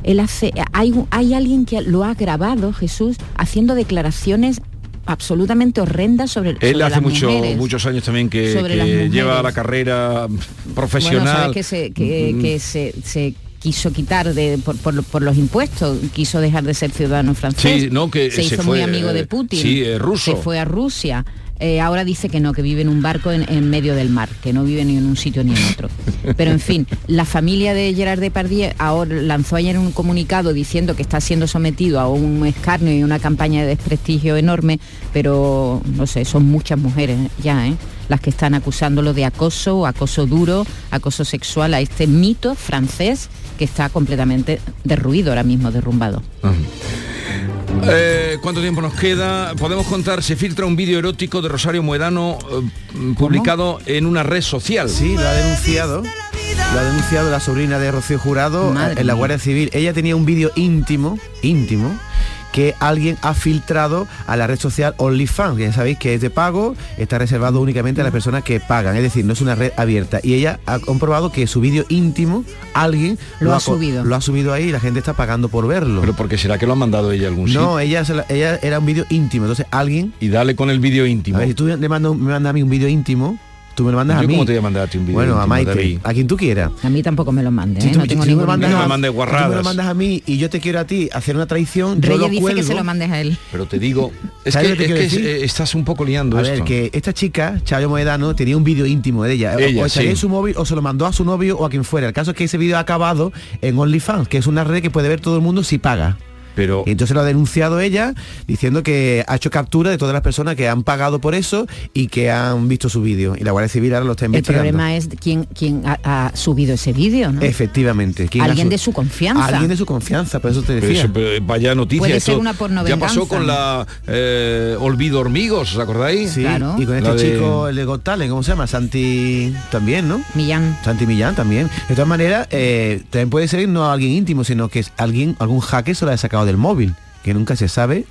Speaker 21: él hace, hay, hay alguien que lo ha grabado, Jesús, haciendo declaraciones absolutamente horrendas sobre, sobre
Speaker 2: Él hace mucho-
Speaker 21: mujeres.
Speaker 2: muchos años también que, lleva la carrera profesional.
Speaker 21: Bueno, sabes que se, que,
Speaker 2: Mm.
Speaker 21: que se, se quiso quitar de, por, por- por los impuestos, quiso dejar de ser ciudadano francés.
Speaker 2: Sí, no, que
Speaker 21: se
Speaker 2: se
Speaker 21: hizo
Speaker 2: fue,
Speaker 21: muy amigo de Putin.
Speaker 2: sí, eh, ruso.
Speaker 21: Se fue a Rusia. Eh, ahora dice que no, que vive en un barco en, medio del mar, que no vive ni en un sitio ni en otro. Pero en fin, la familia de Gerard Depardieu ahora lanzó ayer un comunicado diciendo que está siendo sometido a un escarnio y una campaña de desprestigio enorme, pero no sé, son muchas mujeres ya, ¿eh? las que están acusándolo de acoso, acoso duro, acoso sexual a este mito francés que está completamente derruido ahora mismo, derrumbado.
Speaker 2: Eh, ¿Cuánto tiempo nos queda? Podemos contar, se filtra un vídeo erótico de Rosario Muedano eh, publicado en una red social.
Speaker 22: Sí, lo ha denunciado. Lo ha denunciado la sobrina de Rocío Jurado
Speaker 21: Madre
Speaker 22: en la. Guardia Civil. Ella tenía un vídeo íntimo, íntimo, que alguien ha filtrado a la red social OnlyFans, que ya sabéis que es de pago, está reservado únicamente a las personas que pagan, es decir, no es una red abierta. Y ella ha comprobado que su vídeo íntimo, alguien
Speaker 21: Lo ha subido.
Speaker 22: Lo ha subido ahí y la gente está pagando por verlo.
Speaker 2: Pero porque será que lo han mandado ella a algún sitio.
Speaker 22: No, ella, ella era un vídeo íntimo, entonces alguien...
Speaker 2: Y dale con el vídeo íntimo.
Speaker 22: A ver, si tú le mandas, me mandas a mí un vídeo íntimo, tú me lo mandas a mí.
Speaker 2: cómo te voy a mandar a ti un vídeo
Speaker 22: Bueno, a Maite, a quien tú quieras.
Speaker 21: A mí tampoco me lo mande,
Speaker 22: Si
Speaker 21: ¿eh?
Speaker 22: tú,
Speaker 21: no tengo
Speaker 22: si
Speaker 21: ningún
Speaker 22: me mandas
Speaker 2: No me mandes
Speaker 22: si tú me lo mandas a mí y yo te quiero a ti hacer una traición, yo lo
Speaker 21: dice
Speaker 22: cuelgo.
Speaker 21: que se lo mandes a él.
Speaker 2: Pero te digo, es
Speaker 22: ¿Sabes
Speaker 2: que,
Speaker 22: que
Speaker 2: es
Speaker 22: quiero
Speaker 2: que
Speaker 22: decir?
Speaker 2: eh, estás un poco liando
Speaker 22: A
Speaker 2: esto.
Speaker 22: ver, que esta chica, Chayo Moedano, tenía un vídeo íntimo de ella. O-
Speaker 2: Ella,
Speaker 22: o estaría
Speaker 2: sí.
Speaker 22: en su móvil o se lo mandó a su novio o a quien fuera. El caso es que ese vídeo ha acabado en OnlyFans, que es una red que puede ver todo el mundo si paga.
Speaker 2: Pero
Speaker 22: Y entonces lo ha denunciado ella diciendo que ha hecho captura de todas las personas que han pagado por eso y que han visto su vídeo. Y la Guardia Civil ahora lo está
Speaker 21: El
Speaker 22: investigando.
Speaker 21: problema es quién, quién ha, ha subido ese vídeo, ¿no?
Speaker 22: Efectivamente. ¿quién ha
Speaker 21: Alguien
Speaker 22: su-
Speaker 21: de su confianza.
Speaker 22: Alguien de su confianza, por eso te
Speaker 2: Pero
Speaker 22: decía.
Speaker 2: eso, pero vaya noticia.
Speaker 21: Puede
Speaker 2: esto
Speaker 21: ser una
Speaker 2: Ya
Speaker 21: pornovenganza.
Speaker 2: pasó con la eh, Olvido Hormigos, ¿os acordáis?
Speaker 22: Sí,
Speaker 21: Claro.
Speaker 22: y con
Speaker 2: La
Speaker 22: este
Speaker 2: de-
Speaker 22: chico, el de Got Talent, ¿cómo se llama? Santi también, ¿no?
Speaker 21: Millán.
Speaker 22: Santi Millán también. De todas maneras, eh, también puede ser no alguien íntimo, sino que es alguien, algún hacker se lo ha sacado del móvil, que nunca se sabe.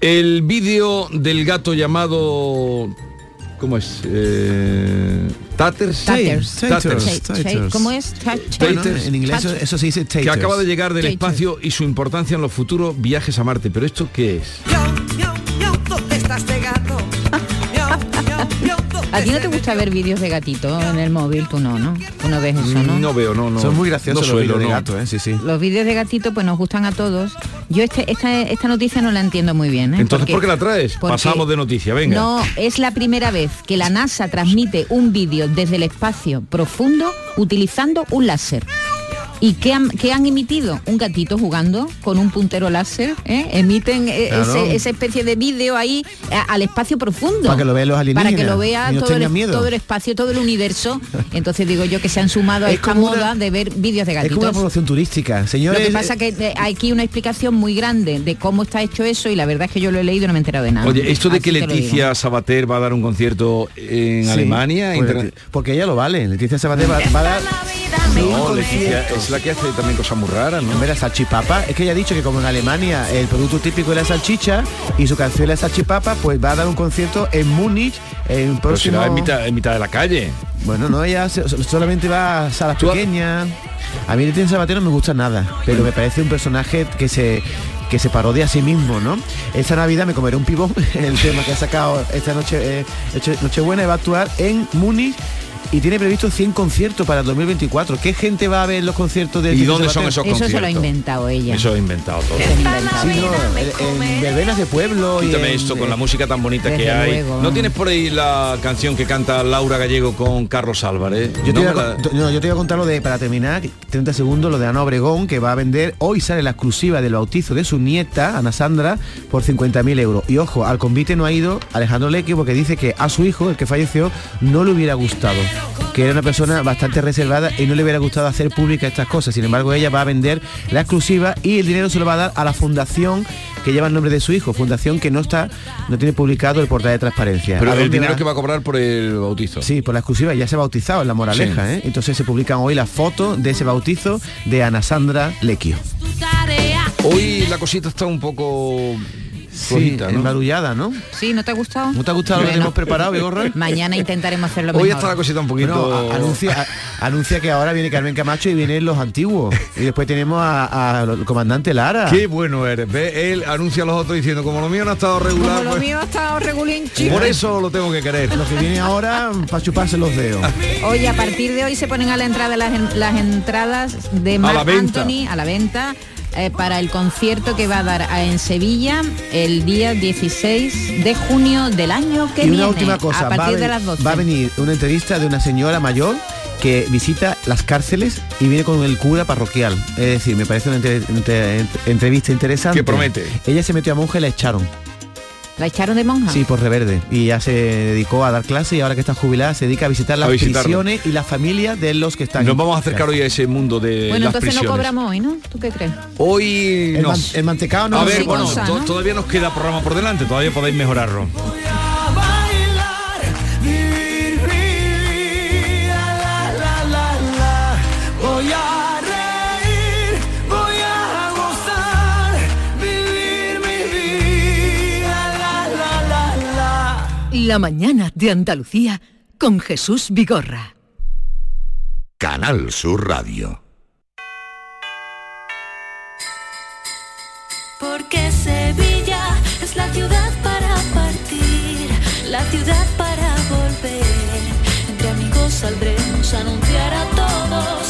Speaker 2: El vídeo del gato llamado... ¿Cómo es? Eh, Tatters.
Speaker 21: Tatters.
Speaker 22: Tatters.
Speaker 21: Cha- cha- ¿Cómo es?
Speaker 22: Bueno, en inglés eso, eso se dice taters.
Speaker 2: Que acaba de llegar del
Speaker 21: Taters.
Speaker 2: espacio y su importancia en los futuros viajes a Marte. Pero esto qué es?
Speaker 23: ¿Dónde estás de gato?
Speaker 21: ¿A ti no te gusta ver vídeos de gatito en el móvil? Tú no, ¿no? Tú no ves eso, ¿no?
Speaker 2: No veo, no, no.
Speaker 22: Son muy graciosos
Speaker 2: no
Speaker 22: los vídeos de
Speaker 2: no.
Speaker 22: gato, ¿eh? Sí, sí.
Speaker 21: Los vídeos de gatito pues nos gustan a todos. Yo este, esta, esta noticia no la entiendo muy bien. ¿eh?
Speaker 2: Entonces,
Speaker 21: Porque-
Speaker 2: ¿por qué la traes?
Speaker 21: porque-
Speaker 2: Pasamos de noticia, venga.
Speaker 21: No, es la primera vez que la NASA transmite un vídeo desde el espacio profundo utilizando un láser. ¿Y qué han, qué han emitido? Un gatito jugando con un puntero láser. ¿eh? Emiten eh,
Speaker 22: Claro.
Speaker 21: ese- esa especie de vídeo ahí a- al espacio profundo.
Speaker 22: Para que lo vean los alienígenas
Speaker 21: Para que lo vea todo, el,
Speaker 22: miedo.
Speaker 21: todo el espacio, todo el universo. Entonces digo yo que se han sumado a
Speaker 22: Es
Speaker 21: esta
Speaker 22: una-
Speaker 21: moda de ver vídeos de
Speaker 22: Es
Speaker 21: gatitos.
Speaker 22: como una promoción turística.
Speaker 21: Lo
Speaker 22: Señores,
Speaker 21: que pasa que eh, hay aquí una explicación muy grande de cómo está hecho eso y la verdad es que yo lo he leído y no me he enterado de nada.
Speaker 2: Oye, esto de
Speaker 21: Así
Speaker 2: que
Speaker 21: lo.
Speaker 2: Leticia Sabater va a dar un concierto en
Speaker 22: Sí,
Speaker 2: Alemania...
Speaker 22: pues, porque ella lo vale. Leticia Sabater va, va a dar
Speaker 2: No, Leticia. Es la que hace también cosas muy raras, ¿no?
Speaker 22: Hombre, la salchipapa, es que ella ha dicho que como en Alemania el producto típico es la salchicha y su canción es la salchipapa, pues va a dar un concierto en Múnich en
Speaker 2: Pero
Speaker 22: próximo...
Speaker 2: será en mitad, en mitad de la calle.
Speaker 22: Bueno, no, ella solamente va a salas pequeñas. A mí Leticia Sabater no me gusta nada, pero me parece un personaje que se que se parodia a sí mismo, ¿no? Esta Navidad me comeré un pibón, el tema que ha sacado esta noche eh, noche- Nochebuena y va a actuar en Múnich y tiene previsto 100 conciertos para el 2024. ¿Qué gente va a ver los conciertos de
Speaker 2: ¿Y dónde son esos
Speaker 21: Eso se lo ha
Speaker 2: conciertos?
Speaker 21: inventado ella.
Speaker 2: Eso inventado todo.
Speaker 21: Ha inventado.
Speaker 22: Sí, no, en, en verbenas de pueblo y
Speaker 2: Quítame
Speaker 22: en-
Speaker 2: esto con la música tan bonita que hay.
Speaker 21: luego.
Speaker 2: ¿No tienes por ahí la canción que canta Laura Gallego con Carlos Álvarez?
Speaker 22: Yo
Speaker 2: No
Speaker 22: te,
Speaker 2: me
Speaker 22: voy a,
Speaker 2: la-
Speaker 22: con- no, yo te voy a contar lo de, para terminar, 30 segundos, lo de Ana Obregón, que va a vender, hoy sale la exclusiva del bautizo de su nieta, Ana Sandra, por 50.000 euros. Y ojo, al convite no ha ido Alejandro Leque porque dice que a su hijo, el que falleció, no le hubiera gustado. Que era una persona bastante reservada y no le hubiera gustado hacer pública estas cosas. Sin embargo, ella va a vender la exclusiva y el dinero se lo va a dar a la fundación que lleva el nombre de su hijo, fundación que no está, no tiene publicado el portal de transparencia.
Speaker 2: Pero
Speaker 22: ¿A
Speaker 2: el dinero
Speaker 22: va?
Speaker 2: que va a cobrar por el bautizo.
Speaker 22: Sí, por la exclusiva ya se ha bautizado en la moraleja,
Speaker 2: Sí.
Speaker 22: ¿eh? Entonces se publican hoy las fotos de ese bautizo de Ana Sandra Lequio.
Speaker 2: Hoy la cosita está un poco
Speaker 22: Sí,
Speaker 2: flojita, ¿no?
Speaker 22: embarullada, ¿no?
Speaker 21: ¿Sí? ¿No te ha gustado?
Speaker 22: ¿No te ha gustado lo que hemos preparado?
Speaker 21: Mañana intentaremos hacerlo
Speaker 2: Hoy
Speaker 21: mejor.
Speaker 2: está la cosita un poquito...
Speaker 22: Bueno, anuncia, a- anuncia que ahora viene Carmen Camacho y vienen los antiguos. Y después tenemos a- al comandante Lara.
Speaker 2: Qué bueno eres. Ve, él anuncia a los otros diciendo, como lo mío no ha estado regular,
Speaker 21: Como lo
Speaker 2: pues,
Speaker 21: mío ha estado regulinchi.
Speaker 2: por eso lo tengo que querer.
Speaker 22: Lo que viene ahora para chuparse los dedos.
Speaker 21: Oye, a partir de hoy se ponen a la entrada las, las entradas de Marc
Speaker 2: la venta.
Speaker 21: Anthony a la venta eh, para el concierto que va a dar en Sevilla el día 16 de junio del año que
Speaker 22: y
Speaker 21: viene.
Speaker 22: una última cosa,
Speaker 21: a partir de las 12.
Speaker 22: va a venir una entrevista de una señora mayor que visita las cárceles y viene con el cura parroquial. Es decir, me parece una entre- entre- entrevista interesante.
Speaker 2: Que promete.
Speaker 22: Ella se metió a monja y la echaron.
Speaker 21: ¿La echaron de monja?
Speaker 22: Sí, por reverde. Y ya se dedicó a dar clase y ahora que está jubilada se dedica a visitar las
Speaker 2: A visitarlo.
Speaker 22: prisiones y las familias de los que están.
Speaker 2: Nos vamos a acercar hoy a ese mundo de
Speaker 21: Bueno,
Speaker 2: las
Speaker 21: entonces no cobramos hoy, ¿no? ¿Tú qué crees?
Speaker 2: Hoy
Speaker 22: El,
Speaker 2: no.
Speaker 22: man- el mantecado no
Speaker 2: a ver, bueno, todavía nos queda programa por delante, todavía podéis mejorarlo.
Speaker 1: La mañana de Andalucía con Jesús Vigorra.
Speaker 10: Canal Sur Radio.
Speaker 24: Porque Sevilla es la ciudad para partir, la ciudad para volver. Entre amigos saldremos a anunciar a todos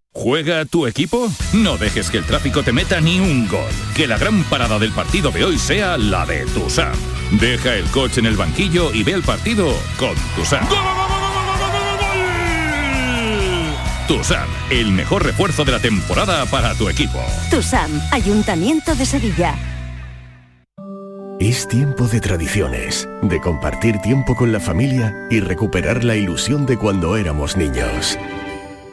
Speaker 16: ¿Juega tu equipo? No dejes que el tráfico te meta ni un gol. Que la gran parada del partido de hoy sea la de Tusam. Deja el coche en el banquillo y ve el partido con Tusam. Tusam, el mejor refuerzo de la temporada para tu equipo.
Speaker 25: TUSAM, Ayuntamiento de Sevilla.
Speaker 10: Es tiempo de tradiciones, de compartir tiempo con la familia y recuperar la ilusión de cuando éramos niños.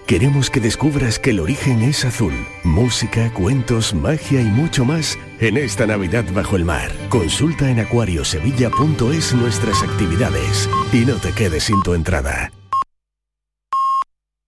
Speaker 10: Queremos que descubras que el origen es azul. Música, cuentos, magia y mucho más en esta Navidad bajo el mar. Consulta en acuariosevilla.es nuestras actividades y no te quedes sin tu entrada.